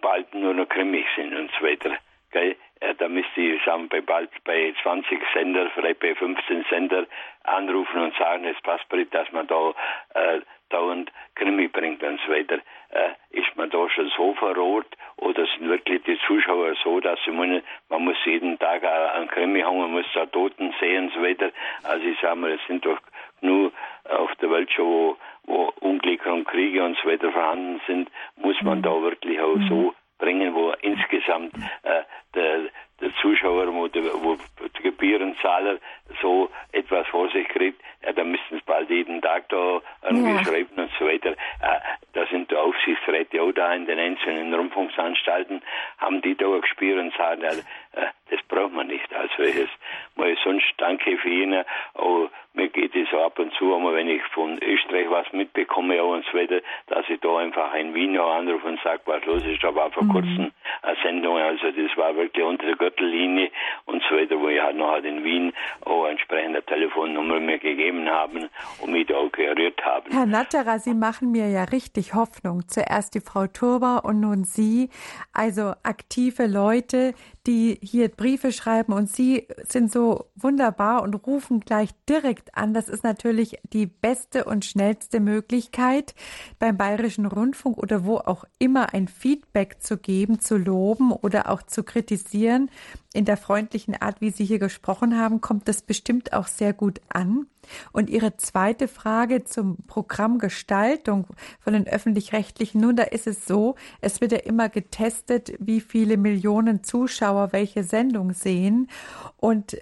bald nur noch Krimis sind und so weiter. Gell? Äh, da müsste ich sagen, bei bald bei 20 Sender, vielleicht bei 15 Sender anrufen und sagen, es passt nicht, dass man da äh, dauernd Krimi bringt und so weiter. Äh, ist man da schon so verroht oder sind wirklich die Zuschauer so, dass sie meinen, man muss jeden Tag einen Krimi haben, man muss da Toten sehen und so weiter. Also ich sage mal, es sind doch nur auf der Welt schon, wo wo Unglücke und Kriege und so weiter vorhanden sind, muss man mhm. da wirklich auch so mhm. Bringen, wo insgesamt äh, der, der Zuschauer, wo wo der Gebührenzahler so etwas vor sich kriegt, ja, da müssten es bald jeden Tag da irgendwie ja. und so weiter. Äh, da sind die Aufsichtsräte auch da in den einzelnen Rundfunksanstalten, haben die da gespürt und sagen, äh, das braucht man nicht als welches. Mal sonst danke für Ihnen, auch mir geht es so ab und zu, aber wenn ich von Österreich was mitbekomme auch und so weiter, dass ich da einfach in Wien auch anrufe und sage, was los ist. Da war vor mhm. kurzem eine Sendung, also das war wirklich unter der Gürtellinie und so weiter, wo ich halt noch in Wien auch entsprechende Telefonnummer mir gegeben haben und mich da gerührt haben. Herr Natterer, Sie machen mir ja richtig Hoffnung. Zuerst die Frau Turber und nun Sie. Also aktive Leute, die hier Briefe schreiben und Sie sind so wunderbar und rufen gleich direkt an. Das ist natürlich die beste und schnellste Möglichkeit, beim Bayerischen Rundfunk oder wo auch immer ein Feedback zu geben, zu loben oder auch zu kritisieren. In der freundlichen Art, wie Sie hier gesprochen haben, kommt das bestimmt auch sehr gut an. Und Ihre zweite Frage zum Programm Gestaltung von den öffentlich-rechtlichen, nun, da ist es so, es wird ja immer getestet, wie viele Millionen Zuschauer welche Sendung sehen. Und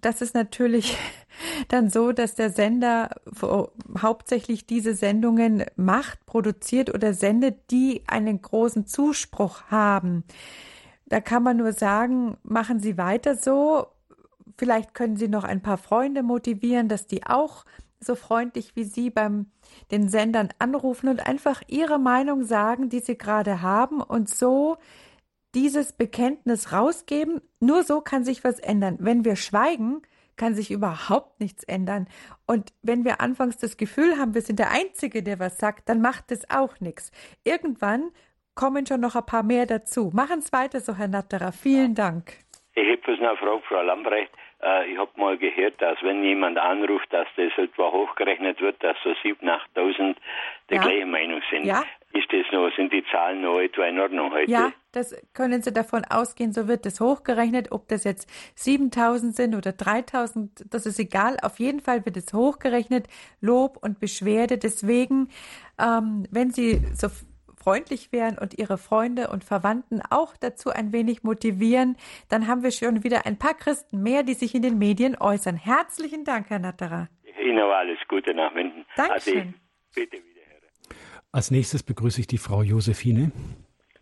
das ist natürlich [laughs] dann so, dass der Sender hauptsächlich diese Sendungen macht, produziert oder sendet, die einen großen Zuspruch haben. Da kann man nur sagen, machen Sie weiter so, Vielleicht können Sie noch ein paar Freunde motivieren, dass die auch so freundlich wie Sie beim den Sendern anrufen und einfach Ihre Meinung sagen, die Sie gerade haben und so dieses Bekenntnis rausgeben. Nur so kann sich was ändern. Wenn wir schweigen, kann sich überhaupt nichts ändern. Und wenn wir anfangs das Gefühl haben, wir sind der Einzige, der was sagt, dann macht es auch nichts. Irgendwann kommen schon noch ein paar mehr dazu. Machen es weiter so, Herr Natterer. Vielen Dank. Ich habe was noch Frage, Frau Lambrecht. Äh, ich habe mal gehört, dass wenn jemand anruft, dass das etwa hochgerechnet wird, dass so 7.000, 8.000 der ja. gleichen Meinung sind. Ja. Ist das noch, sind die Zahlen noch etwa in Ordnung heute? Ja, das können Sie davon ausgehen, so wird das hochgerechnet. Ob das jetzt 7000 sind oder 3000, das ist egal. Auf jeden Fall wird es hochgerechnet. Lob und Beschwerde. Deswegen, ähm, wenn Sie so freundlich wären und ihre Freunde und Verwandten auch dazu ein wenig motivieren, dann haben wir schon wieder ein paar Christen mehr, die sich in den Medien äußern. Herzlichen Dank, Herr Natterer. Ihnen auch alles Gute nach Minden. Dankeschön. Bitte wieder, Herr. Als nächstes begrüße ich die Frau Josephine.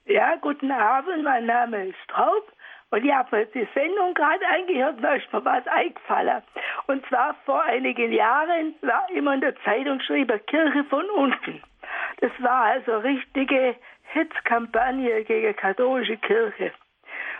Ja, guten Abend, mein Name ist Straub. Und ich habe die Sendung gerade eingehört, da ist mir was eingefallen. Und zwar vor einigen Jahren war immer in der Zeitung geschrieben, Kirche von unten. Das war also richtige Hitzkampagne gegen katholische Kirche.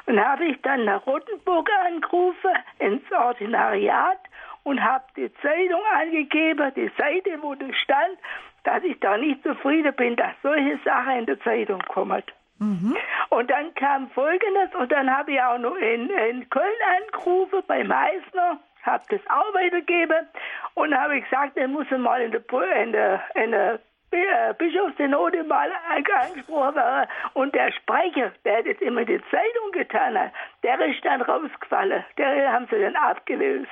Und habe ich dann nach Rottenburg angerufen, ins Ordinariat und habe die Zeitung angegeben, die Seite, wo das stand, dass ich da nicht zufrieden bin, dass solche Sachen in der Zeitung kommen. Mhm. Und dann kam Folgendes, und dann habe ich auch noch in, in Köln angerufen bei Meissner, habe das auch weitergegeben und habe gesagt, er muss mal in der, in der, in der äh, Bischofssynode mal angesprochen war und der Sprecher, der das immer die Zeitung getan hat, der ist dann rausgefallen. Der haben sie dann abgelöst.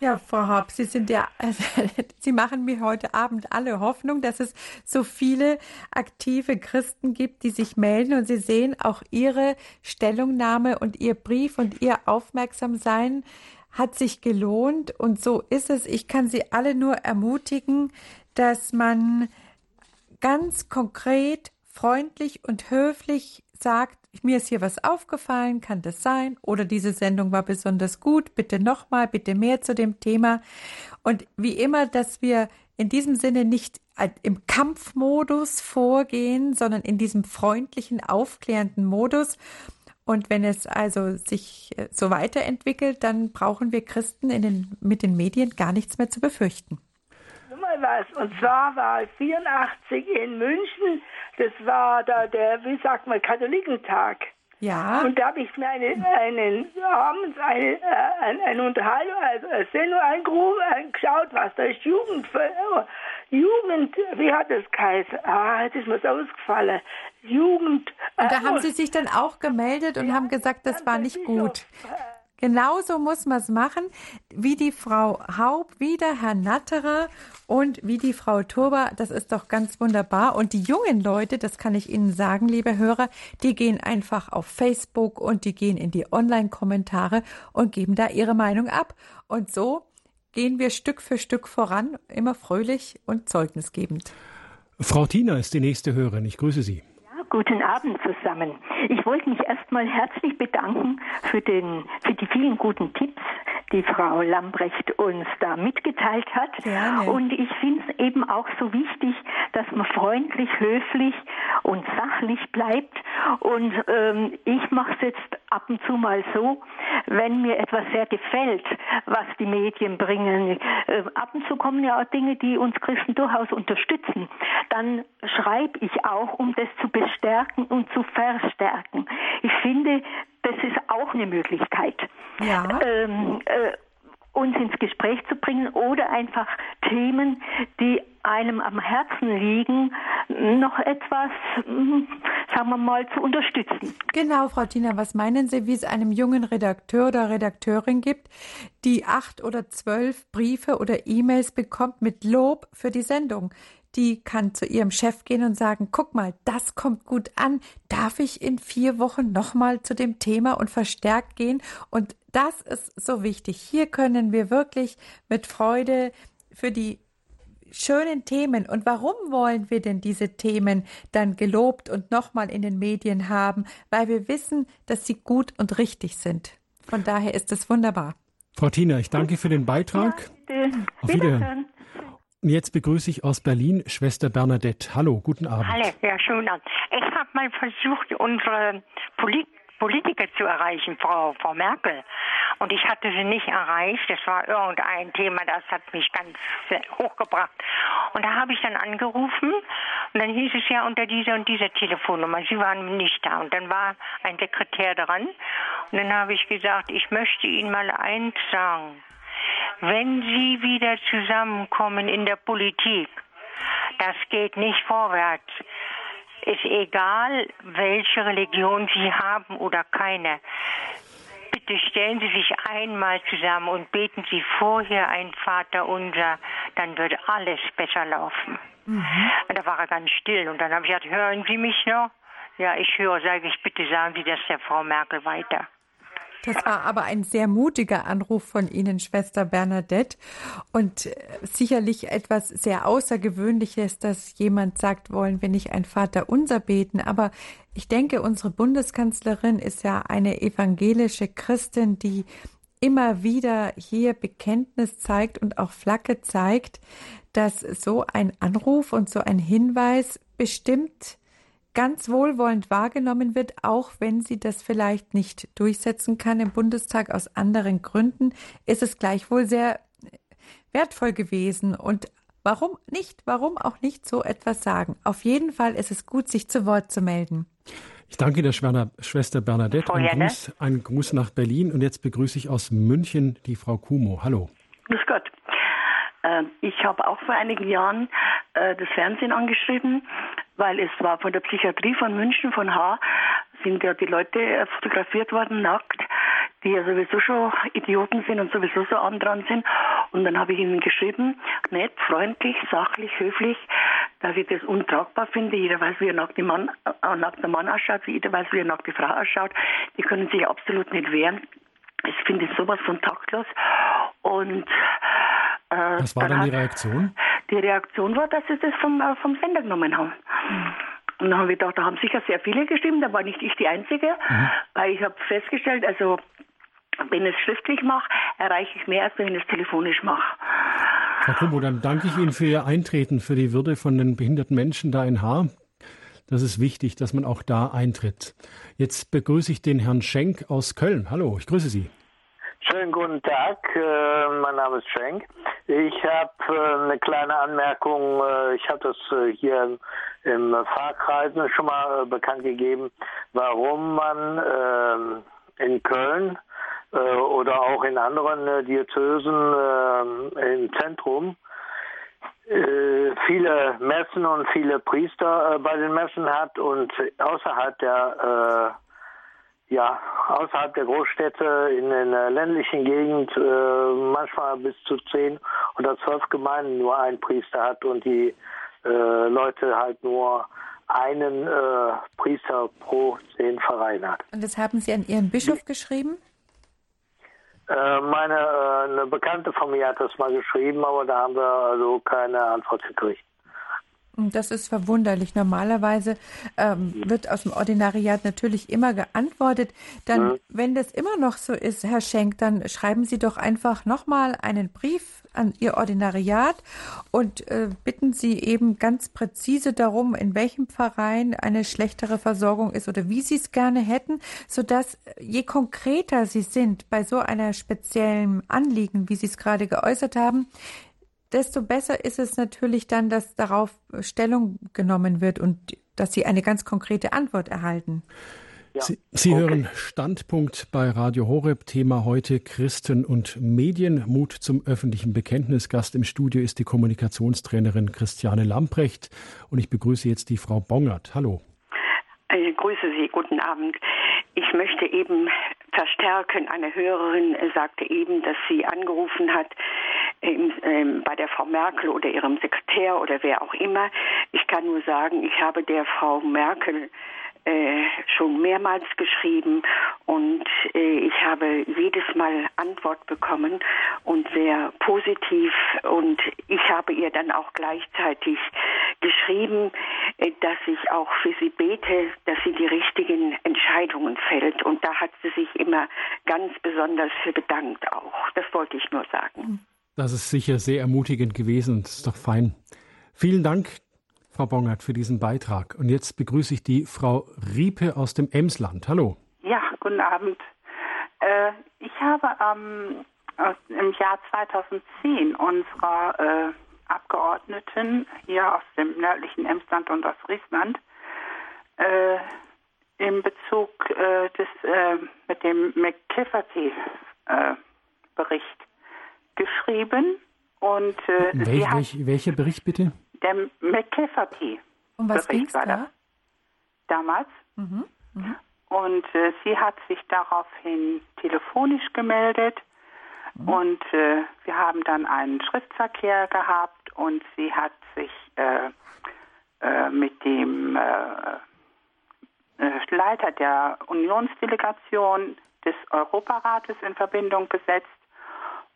Ja, Frau Haupt, Sie sind ja, [laughs] Sie machen mir heute Abend alle Hoffnung, dass es so viele aktive Christen gibt, die sich melden und Sie sehen auch Ihre Stellungnahme und Ihr Brief und Ihr Aufmerksamsein hat sich gelohnt und so ist es. Ich kann Sie alle nur ermutigen, dass man ganz konkret, freundlich und höflich sagt, mir ist hier was aufgefallen, kann das sein? Oder diese Sendung war besonders gut, bitte nochmal, bitte mehr zu dem Thema. Und wie immer, dass wir in diesem Sinne nicht im Kampfmodus vorgehen, sondern in diesem freundlichen, aufklärenden Modus. Und wenn es also sich äh, so weiterentwickelt, dann brauchen wir Christen den, mit den Medien gar nichts mehr zu befürchten mal was. Und zwar war 84 in München, das war da der, wie sagt man, Katholikentag. Ja. Und da habe ich mir eine, einen, abends eine, äh, eine, eine Unterhaltung, also eine Sendung angeschaut, was da ist Jugend, Jugend, wie hat das geheißen? Ah, jetzt ist mir ausgefallen. Jugend. Und da äh, haben Sie sich dann auch gemeldet und ja, haben gesagt, das war nicht gut. Äh, Genauso muss man es machen, wie die Frau Haub, wie der Herr Natterer und wie die Frau Turba. Das ist doch ganz wunderbar. Und die jungen Leute, das kann ich Ihnen sagen, liebe Hörer, die gehen einfach auf Facebook und die gehen in die Online-Kommentare und geben da ihre Meinung ab. Und so gehen wir Stück für Stück voran, immer fröhlich und zeugnisgebend. Frau Tina ist die nächste Hörerin. Ich grüße Sie. Guten Abend zusammen. Ich wollte mich erstmal herzlich bedanken für, den, für die vielen guten Tipps, die Frau Lambrecht uns da mitgeteilt hat. Gerne. Und ich finde es eben auch so wichtig, dass man freundlich, höflich und sachlich bleibt. Und ähm, ich mache es jetzt ab und zu mal so, wenn mir etwas sehr gefällt, was die Medien bringen. Äh, ab und zu kommen ja auch Dinge, die uns Christen durchaus unterstützen. Dann schreibe ich auch, um das zu bestärken und zu verstärken. Ich finde, das ist auch eine Möglichkeit. Ja. Ähm, äh, uns ins Gespräch zu bringen oder einfach Themen, die einem am Herzen liegen, noch etwas, hm, sagen wir mal, zu unterstützen. Genau, Frau Tina, was meinen Sie, wie es einem jungen Redakteur oder Redakteurin gibt, die acht oder zwölf Briefe oder E-Mails bekommt mit Lob für die Sendung? die kann zu ihrem Chef gehen und sagen, guck mal, das kommt gut an. Darf ich in vier Wochen nochmal zu dem Thema und verstärkt gehen? Und das ist so wichtig. Hier können wir wirklich mit Freude für die schönen Themen. Und warum wollen wir denn diese Themen dann gelobt und nochmal in den Medien haben? Weil wir wissen, dass sie gut und richtig sind. Von daher ist es wunderbar. Frau Tina, ich danke für den Beitrag. Ja, Auf Wiederhören. Jetzt begrüße ich aus Berlin Schwester Bernadette. Hallo, guten Abend. Hallo, ja, schön an. Ich habe mal versucht, unsere Polit Politiker zu erreichen, Frau, Frau Merkel. Und ich hatte sie nicht erreicht. Das war irgendein Thema, das hat mich ganz hochgebracht. Und da habe ich dann angerufen und dann hieß es ja unter dieser und dieser Telefonnummer. Sie waren nicht da. Und dann war ein Sekretär dran. Und dann habe ich gesagt, ich möchte Ihnen mal eins sagen. Wenn Sie wieder zusammenkommen in der Politik, das geht nicht vorwärts. Ist egal, welche Religion Sie haben oder keine. Bitte stellen Sie sich einmal zusammen und beten Sie vorher ein Vater unser, dann wird alles besser laufen. Mhm. Und da war er ganz still und dann habe ich gesagt, hören Sie mich noch? Ja, ich höre, sage ich, bitte sagen Sie das der Frau Merkel weiter. Das war aber ein sehr mutiger Anruf von Ihnen, Schwester Bernadette. Und äh, sicherlich etwas sehr Außergewöhnliches, dass jemand sagt, wollen wir nicht ein Vater unser beten. Aber ich denke, unsere Bundeskanzlerin ist ja eine evangelische Christin, die immer wieder hier Bekenntnis zeigt und auch Flagge zeigt, dass so ein Anruf und so ein Hinweis bestimmt ganz wohlwollend wahrgenommen wird, auch wenn sie das vielleicht nicht durchsetzen kann im Bundestag aus anderen Gründen, ist es gleichwohl sehr wertvoll gewesen. Und warum nicht, warum auch nicht so etwas sagen? Auf jeden Fall ist es gut, sich zu Wort zu melden. Ich danke der Schwester Bernadette. Ein Gruß, ein Gruß nach Berlin. Und jetzt begrüße ich aus München die Frau Kumo. Hallo. Grüß Gott. Ähm, ich habe auch vor einigen Jahren äh, das Fernsehen angeschrieben, weil es war von der Psychiatrie von München, von H, sind ja die Leute äh, fotografiert worden, nackt, die ja sowieso schon Idioten sind und sowieso so arm dran sind. Und dann habe ich ihnen geschrieben, nett, freundlich, sachlich, höflich, dass ich das untragbar finde. Jeder weiß, wie ein nackter Mann, äh, nackter Mann ausschaut, jeder weiß, wie eine nackte Frau ausschaut. Die können sich absolut nicht wehren. Ich finde sowas von taktlos. Und äh, Was war dann, dann die Reaktion? Die Reaktion war, dass sie das vom, äh, vom Sender genommen haben. Mhm. Und dann haben wir gedacht, da haben sicher sehr viele geschrieben, da war nicht ich die Einzige, mhm. weil ich habe festgestellt, also wenn ich es schriftlich mache, erreiche ich mehr, als wenn ich es telefonisch mache. Frau Kumbo, dann danke ich Ihnen für Ihr Eintreten für die Würde von den behinderten Menschen da in Haar. Das ist wichtig, dass man auch da eintritt. Jetzt begrüße ich den Herrn Schenk aus Köln. Hallo, ich grüße Sie. Schönen guten Tag, äh, mein Name ist Schenk. Ich habe äh, eine kleine Anmerkung. Äh, ich habe das hier im Fahrkreisen schon mal bekannt gegeben, warum man in Köln oder auch in anderen Diözesen im Zentrum viele Messen und viele Priester bei den Messen hat und außerhalb der ja, außerhalb der Großstädte in der ländlichen Gegend äh, manchmal bis zu zehn oder zwölf Gemeinden nur ein Priester hat und die äh, Leute halt nur einen äh, Priester pro zehn Vereine hat. Und das haben Sie an Ihren Bischof geschrieben? Äh, meine äh, eine Bekannte von mir hat das mal geschrieben, aber da haben wir also keine Antwort gekriegt. Das ist verwunderlich. Normalerweise ähm, wird aus dem Ordinariat natürlich immer geantwortet. Dann, ja. wenn das immer noch so ist, Herr Schenk, dann schreiben Sie doch einfach nochmal einen Brief an Ihr Ordinariat und äh, bitten Sie eben ganz präzise darum, in welchem Verein eine schlechtere Versorgung ist oder wie Sie es gerne hätten, sodass je konkreter Sie sind bei so einer speziellen Anliegen, wie Sie es gerade geäußert haben, desto besser ist es natürlich dann, dass darauf Stellung genommen wird und dass Sie eine ganz konkrete Antwort erhalten. Ja. Sie, Sie okay. hören Standpunkt bei Radio Horeb. Thema heute Christen und Medien. Mut zum öffentlichen Bekenntnis. Gast im Studio ist die Kommunikationstrainerin Christiane Lamprecht. Und ich begrüße jetzt die Frau Bongert. Hallo. Ich grüße Sie. Guten Abend. Ich möchte eben verstärken. Eine Hörerin sagte eben, dass sie angerufen hat ähm, bei der Frau Merkel oder ihrem Sekretär oder wer auch immer. Ich kann nur sagen, ich habe der Frau Merkel äh, schon mehrmals geschrieben und äh, ich habe jedes Mal Antwort bekommen und sehr positiv und ich habe ihr dann auch gleichzeitig geschrieben, äh, dass ich auch für sie bete, dass sie die richtigen Entscheidungen fällt und da hat sie sich immer ganz besonders für bedankt auch. Das wollte ich nur sagen. Das ist sicher sehr ermutigend gewesen und ist doch fein. Vielen Dank, Frau Bongert, für diesen Beitrag. Und jetzt begrüße ich die Frau Riepe aus dem Emsland. Hallo. Ja, guten Abend. Äh, ich habe ähm, im Jahr 2010 unserer äh, Abgeordneten hier aus dem nördlichen Emsland und aus Friesland äh, in Bezug äh, des, äh, mit dem McCafferty-Bericht geschrieben. Und, äh, Welch, welch, welcher Bericht bitte? Der McCafferty. Um was ging es da? Damals. Mhm. Mhm. Und äh, sie hat sich daraufhin telefonisch gemeldet. Mhm. Und äh, wir haben dann einen Schriftverkehr gehabt und sie hat sich äh, äh mit dem äh, äh, Leiter der Unionsdelegation des Europarates in Verbindung gesetzt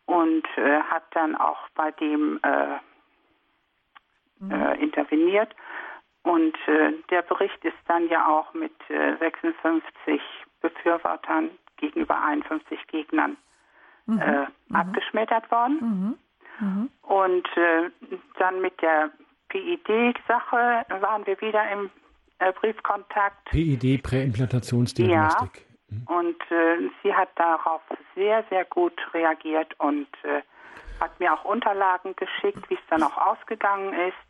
und hat dann auch bei dem äh, mhm. äh, interveniert. Und äh, der Bericht ist dann ja auch mit 56 äh, Befürwortern gegenüber 51 Gegnern mhm. mhm. abgeschmettert worden. Mhm. mhm. Und dann mit der PID-Sache waren wir wieder im Briefkontakt. PID, Präimplantationsdiagnostik. Ja. Und äh, sie hat darauf sehr, sehr gut reagiert und äh, hat mir auch Unterlagen geschickt, wie es dann auch ausgegangen ist.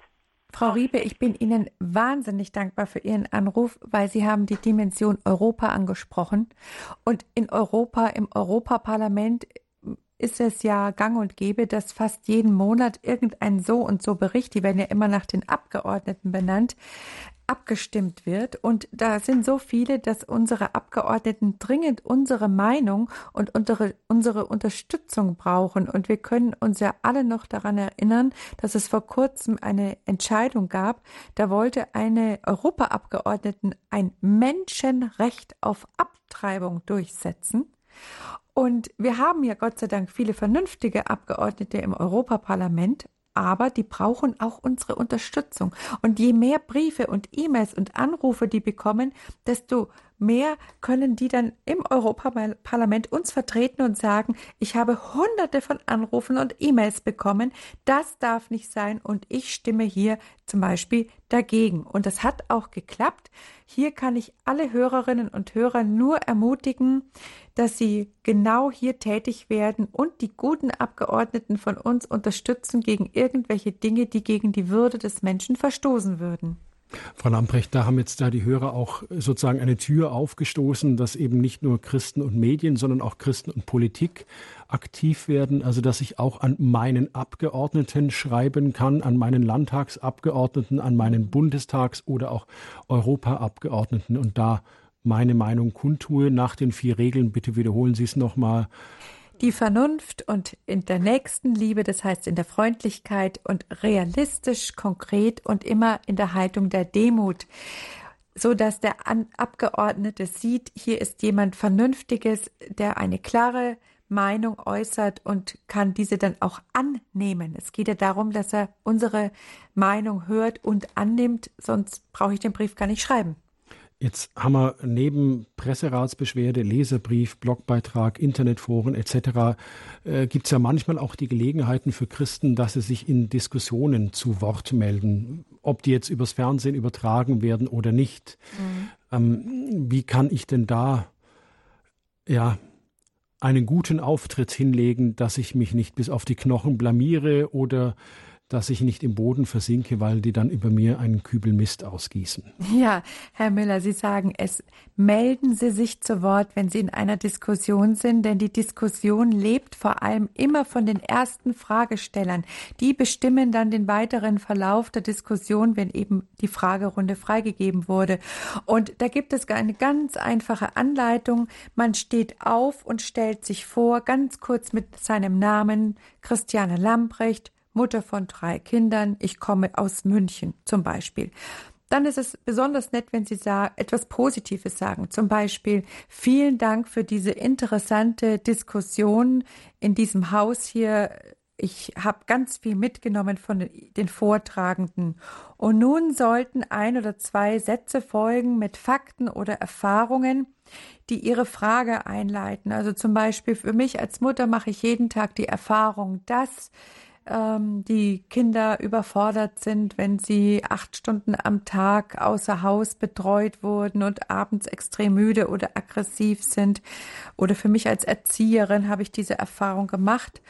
Frau Riebe, ich bin Ihnen wahnsinnig dankbar für Ihren Anruf, weil Sie haben die Dimension Europa angesprochen. Und in Europa, im Europaparlament ist es ja gang und gäbe, dass fast jeden Monat irgendein so und so Bericht, die werden ja immer nach den Abgeordneten benannt, abgestimmt wird. Und da sind so viele, dass unsere Abgeordneten dringend unsere Meinung und unsere, unsere Unterstützung brauchen. Und wir können uns ja alle noch daran erinnern, dass es vor kurzem eine Entscheidung gab. Da wollte eine Europaabgeordneten ein Menschenrecht auf Abtreibung durchsetzen. Und wir haben ja Gott sei Dank viele vernünftige Abgeordnete im Europaparlament, aber die brauchen auch unsere Unterstützung. Und je mehr Briefe und E-Mails und Anrufe die bekommen, desto mehr können die dann im Europaparlament uns vertreten und sagen, ich habe hunderte von Anrufen und E-Mails bekommen, das darf nicht sein und ich stimme hier zum Beispiel dagegen. Und das hat auch geklappt. Hier kann ich alle Hörerinnen und Hörer nur ermutigen, dass sie genau hier tätig werden und die guten Abgeordneten von uns unterstützen gegen irgendwelche Dinge, die gegen die Würde des Menschen verstoßen würden. Frau Lamprecht, da haben jetzt da die Hörer auch sozusagen eine Tür aufgestoßen, dass eben nicht nur Christen und Medien, sondern auch Christen und Politik aktiv werden, also dass ich auch an meinen Abgeordneten schreiben kann, an meinen Landtagsabgeordneten, an meinen Bundestags- oder auch Europaabgeordneten und da meine Meinung kundtue nach den vier Regeln. Bitte wiederholen Sie es nochmal die Vernunft und in der Nächstenliebe, das heißt in der Freundlichkeit und realistisch, konkret und immer in der Haltung der Demut, so dass der Abgeordnete sieht, hier ist jemand Vernünftiges, der eine klare Meinung äußert und kann diese dann auch annehmen. Es geht ja darum, dass er unsere Meinung hört und annimmt, sonst brauche ich den Brief gar nicht schreiben. Jetzt haben wir neben Presseratsbeschwerde, Leserbrief, Blogbeitrag, Internetforen etc. Äh, gibt es ja manchmal auch die Gelegenheiten für Christen, dass sie sich in Diskussionen zu Wort melden, ob die jetzt übers Fernsehen übertragen werden oder nicht. Mhm. Ähm, wie kann ich denn da ja einen guten Auftritt hinlegen, dass ich mich nicht bis auf die Knochen blamiere oder dass ich nicht im Boden versinke, weil die dann über mir einen Kübel Mist ausgießen. Ja, Herr Müller, Sie sagen es. Melden Sie sich zu Wort, wenn Sie in einer Diskussion sind, denn die Diskussion lebt vor allem immer von den ersten Fragestellern. Die bestimmen dann den weiteren Verlauf der Diskussion, wenn eben die Fragerunde freigegeben wurde. Und da gibt es eine ganz einfache Anleitung. Man steht auf und stellt sich vor, ganz kurz mit seinem Namen, Christiane Lamprecht, Mutter von drei Kindern, ich komme aus München zum Beispiel. Dann ist es besonders nett, wenn Sie etwas Positives sagen. Zum Beispiel, vielen Dank für diese interessante Diskussion in diesem Haus hier. Ich habe ganz viel mitgenommen von den Vortragenden. Und nun sollten ein oder zwei Sätze folgen mit Fakten oder Erfahrungen, die ihre Frage einleiten. Also zum Beispiel für mich als Mutter mache ich jeden Tag die Erfahrung, dass ähm, die Kinder überfordert sind, wenn sie acht Stunden am Tag außer Haus betreut wurden und abends extrem müde oder aggressiv sind. Oder für mich als Erzieherin habe ich diese Erfahrung gemacht.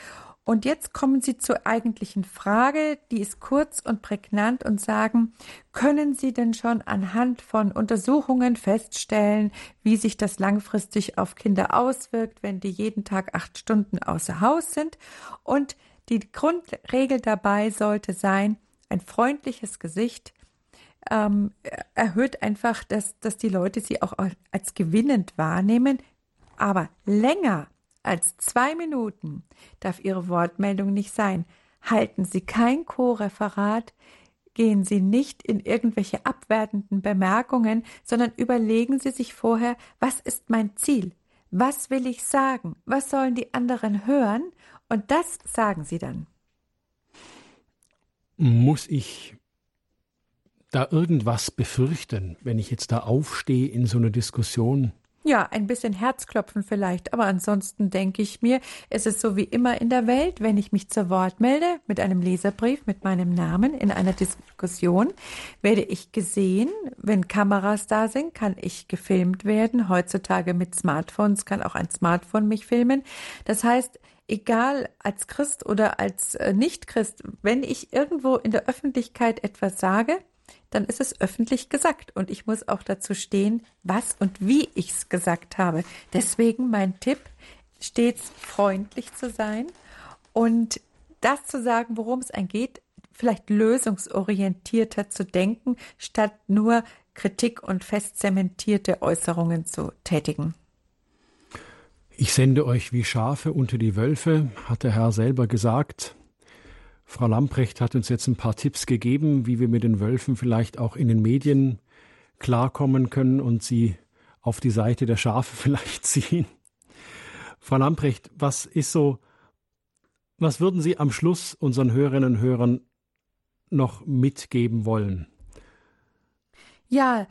Und jetzt kommen Sie zur eigentlichen Frage, die ist kurz und prägnant und sagen, können Sie denn schon anhand von Untersuchungen feststellen, wie sich das langfristig auf Kinder auswirkt, wenn die jeden Tag acht Stunden außer Haus sind? Und die Grundregel dabei sollte sein, ein freundliches Gesicht ähm, erhöht einfach, dass, dass die Leute sie auch als gewinnend wahrnehmen. Aber länger als zwei Minuten darf Ihre Wortmeldung nicht sein. Halten Sie kein Co-Referat, gehen Sie nicht in irgendwelche abwertenden Bemerkungen, sondern überlegen Sie sich vorher, was ist mein Ziel? Was will ich sagen? Was sollen die anderen hören? Und das sagen Sie dann. Muss ich da irgendwas befürchten, wenn ich jetzt da aufstehe in so einer Diskussion? Ja, ein bisschen Herzklopfen vielleicht, aber ansonsten denke ich mir, es ist so wie immer in der Welt, wenn ich mich zu Wort melde mit einem Leserbrief mit meinem Namen in einer Diskussion, werde ich gesehen, wenn Kameras da sind, kann ich gefilmt werden. Heutzutage mit Smartphones kann auch ein Smartphone mich filmen. Das heißt, egal als Christ oder als äh, Nicht-Christ, wenn ich irgendwo in der Öffentlichkeit etwas sage, dann ist es öffentlich gesagt und ich muss auch dazu stehen, was und wie ich es gesagt habe. Deswegen mein Tipp, stets freundlich zu sein und das zu sagen, worum es geht, vielleicht lösungsorientierter zu denken, statt nur Kritik und fest zementierte Äußerungen zu tätigen. Ich sende euch wie Schafe unter die Wölfe, hat der Herr selber gesagt. Frau Lamprecht hat uns jetzt ein paar Tipps gegeben, wie wir mit den Wölfen vielleicht auch in den Medien klarkommen können und sie auf die Seite der Schafe [laughs] vielleicht ziehen. Frau Lamprecht, was ist so, was würden Sie am Schluss unseren Hörerinnen und Hörern noch mitgeben wollen? Ja,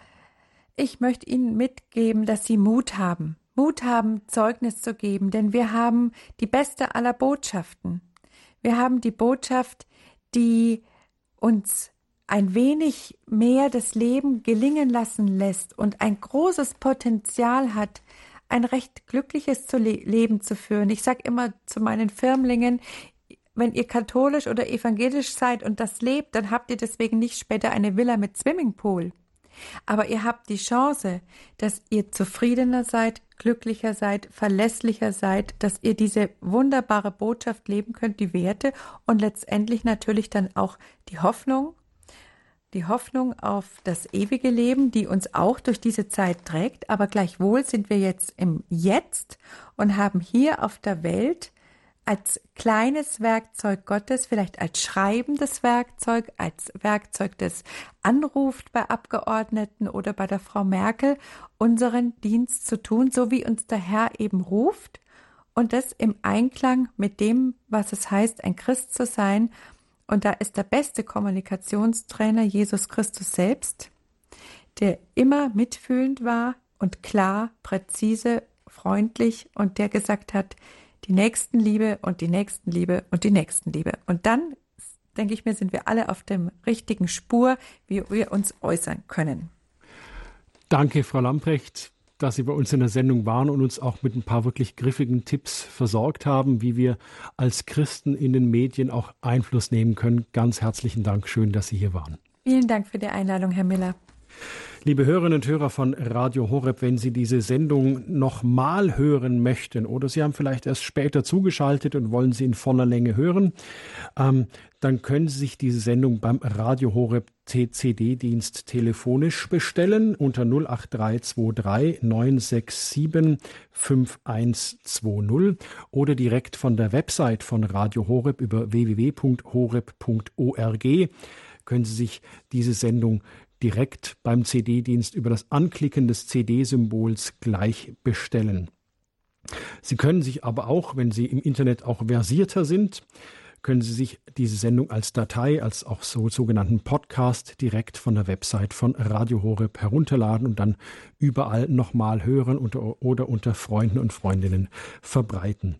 ich möchte Ihnen mitgeben, dass Sie Mut haben. Mut haben, Zeugnis zu geben, denn wir haben die beste aller Botschaften. Wir haben die Botschaft, die uns ein wenig mehr das Leben gelingen lassen lässt und ein großes Potenzial hat, ein recht glückliches zu le Leben zu führen. Ich sage immer zu meinen Firmlingen, wenn ihr katholisch oder evangelisch seid und das lebt, dann habt ihr deswegen nicht später eine Villa mit Swimmingpool. Aber ihr habt die Chance, dass ihr zufriedener seid, glücklicher seid, verlässlicher seid, dass ihr diese wunderbare Botschaft leben könnt, die Werte und letztendlich natürlich dann auch die Hoffnung, die Hoffnung auf das ewige Leben, die uns auch durch diese Zeit trägt, aber gleichwohl sind wir jetzt im Jetzt und haben hier auf der Welt als kleines Werkzeug Gottes, vielleicht als schreibendes Werkzeug, als Werkzeug, das anruft bei Abgeordneten oder bei der Frau Merkel, unseren Dienst zu tun, so wie uns der Herr eben ruft und das im Einklang mit dem, was es heißt, ein Christ zu sein. Und da ist der beste Kommunikationstrainer Jesus Christus selbst, der immer mitfühlend war und klar, präzise, freundlich und der gesagt hat, die Nächstenliebe und die Nächstenliebe und die Nächstenliebe. Und dann, denke ich mir, sind wir alle auf dem richtigen Spur, wie wir uns äußern können. Danke, Frau Lamprecht, dass Sie bei uns in der Sendung waren und uns auch mit ein paar wirklich griffigen Tipps versorgt haben, wie wir als Christen in den Medien auch Einfluss nehmen können. Ganz herzlichen Dank. Schön, dass Sie hier waren. Vielen Dank für die Einladung, Herr Miller. Liebe Hörerinnen und Hörer von Radio Horeb, wenn Sie diese Sendung nochmal hören möchten oder Sie haben vielleicht erst später zugeschaltet und wollen sie in voller Länge hören, ähm, dann können Sie sich diese Sendung beim Radio Horeb TCD-Dienst telefonisch bestellen unter 08323 967 5120 oder direkt von der Website von Radio Horeb über www.horeb.org können Sie sich diese Sendung direkt beim CD-Dienst über das Anklicken des CD-Symbols gleich bestellen. Sie können sich aber auch, wenn Sie im Internet auch versierter sind, können Sie sich diese Sendung als Datei, als auch so sogenannten Podcast direkt von der Website von Radio Horeb herunterladen und dann überall nochmal hören oder unter Freunden und Freundinnen verbreiten.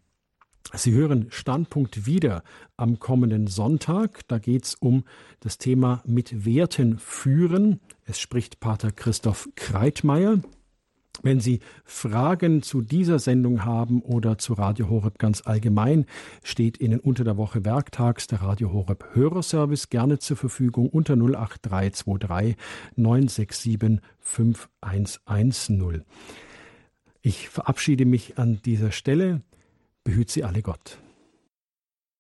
Sie hören Standpunkt wieder am kommenden Sonntag. Da geht es um das Thema mit Werten führen. Es spricht Pater Christoph Kreitmeier. Wenn Sie Fragen zu dieser Sendung haben oder zu Radio Horeb ganz allgemein, steht Ihnen unter der Woche werktags der Radio Horeb Hörerservice gerne zur Verfügung unter 08323 967 5110. Ich verabschiede mich an dieser Stelle. Behüt Sie alle Gott.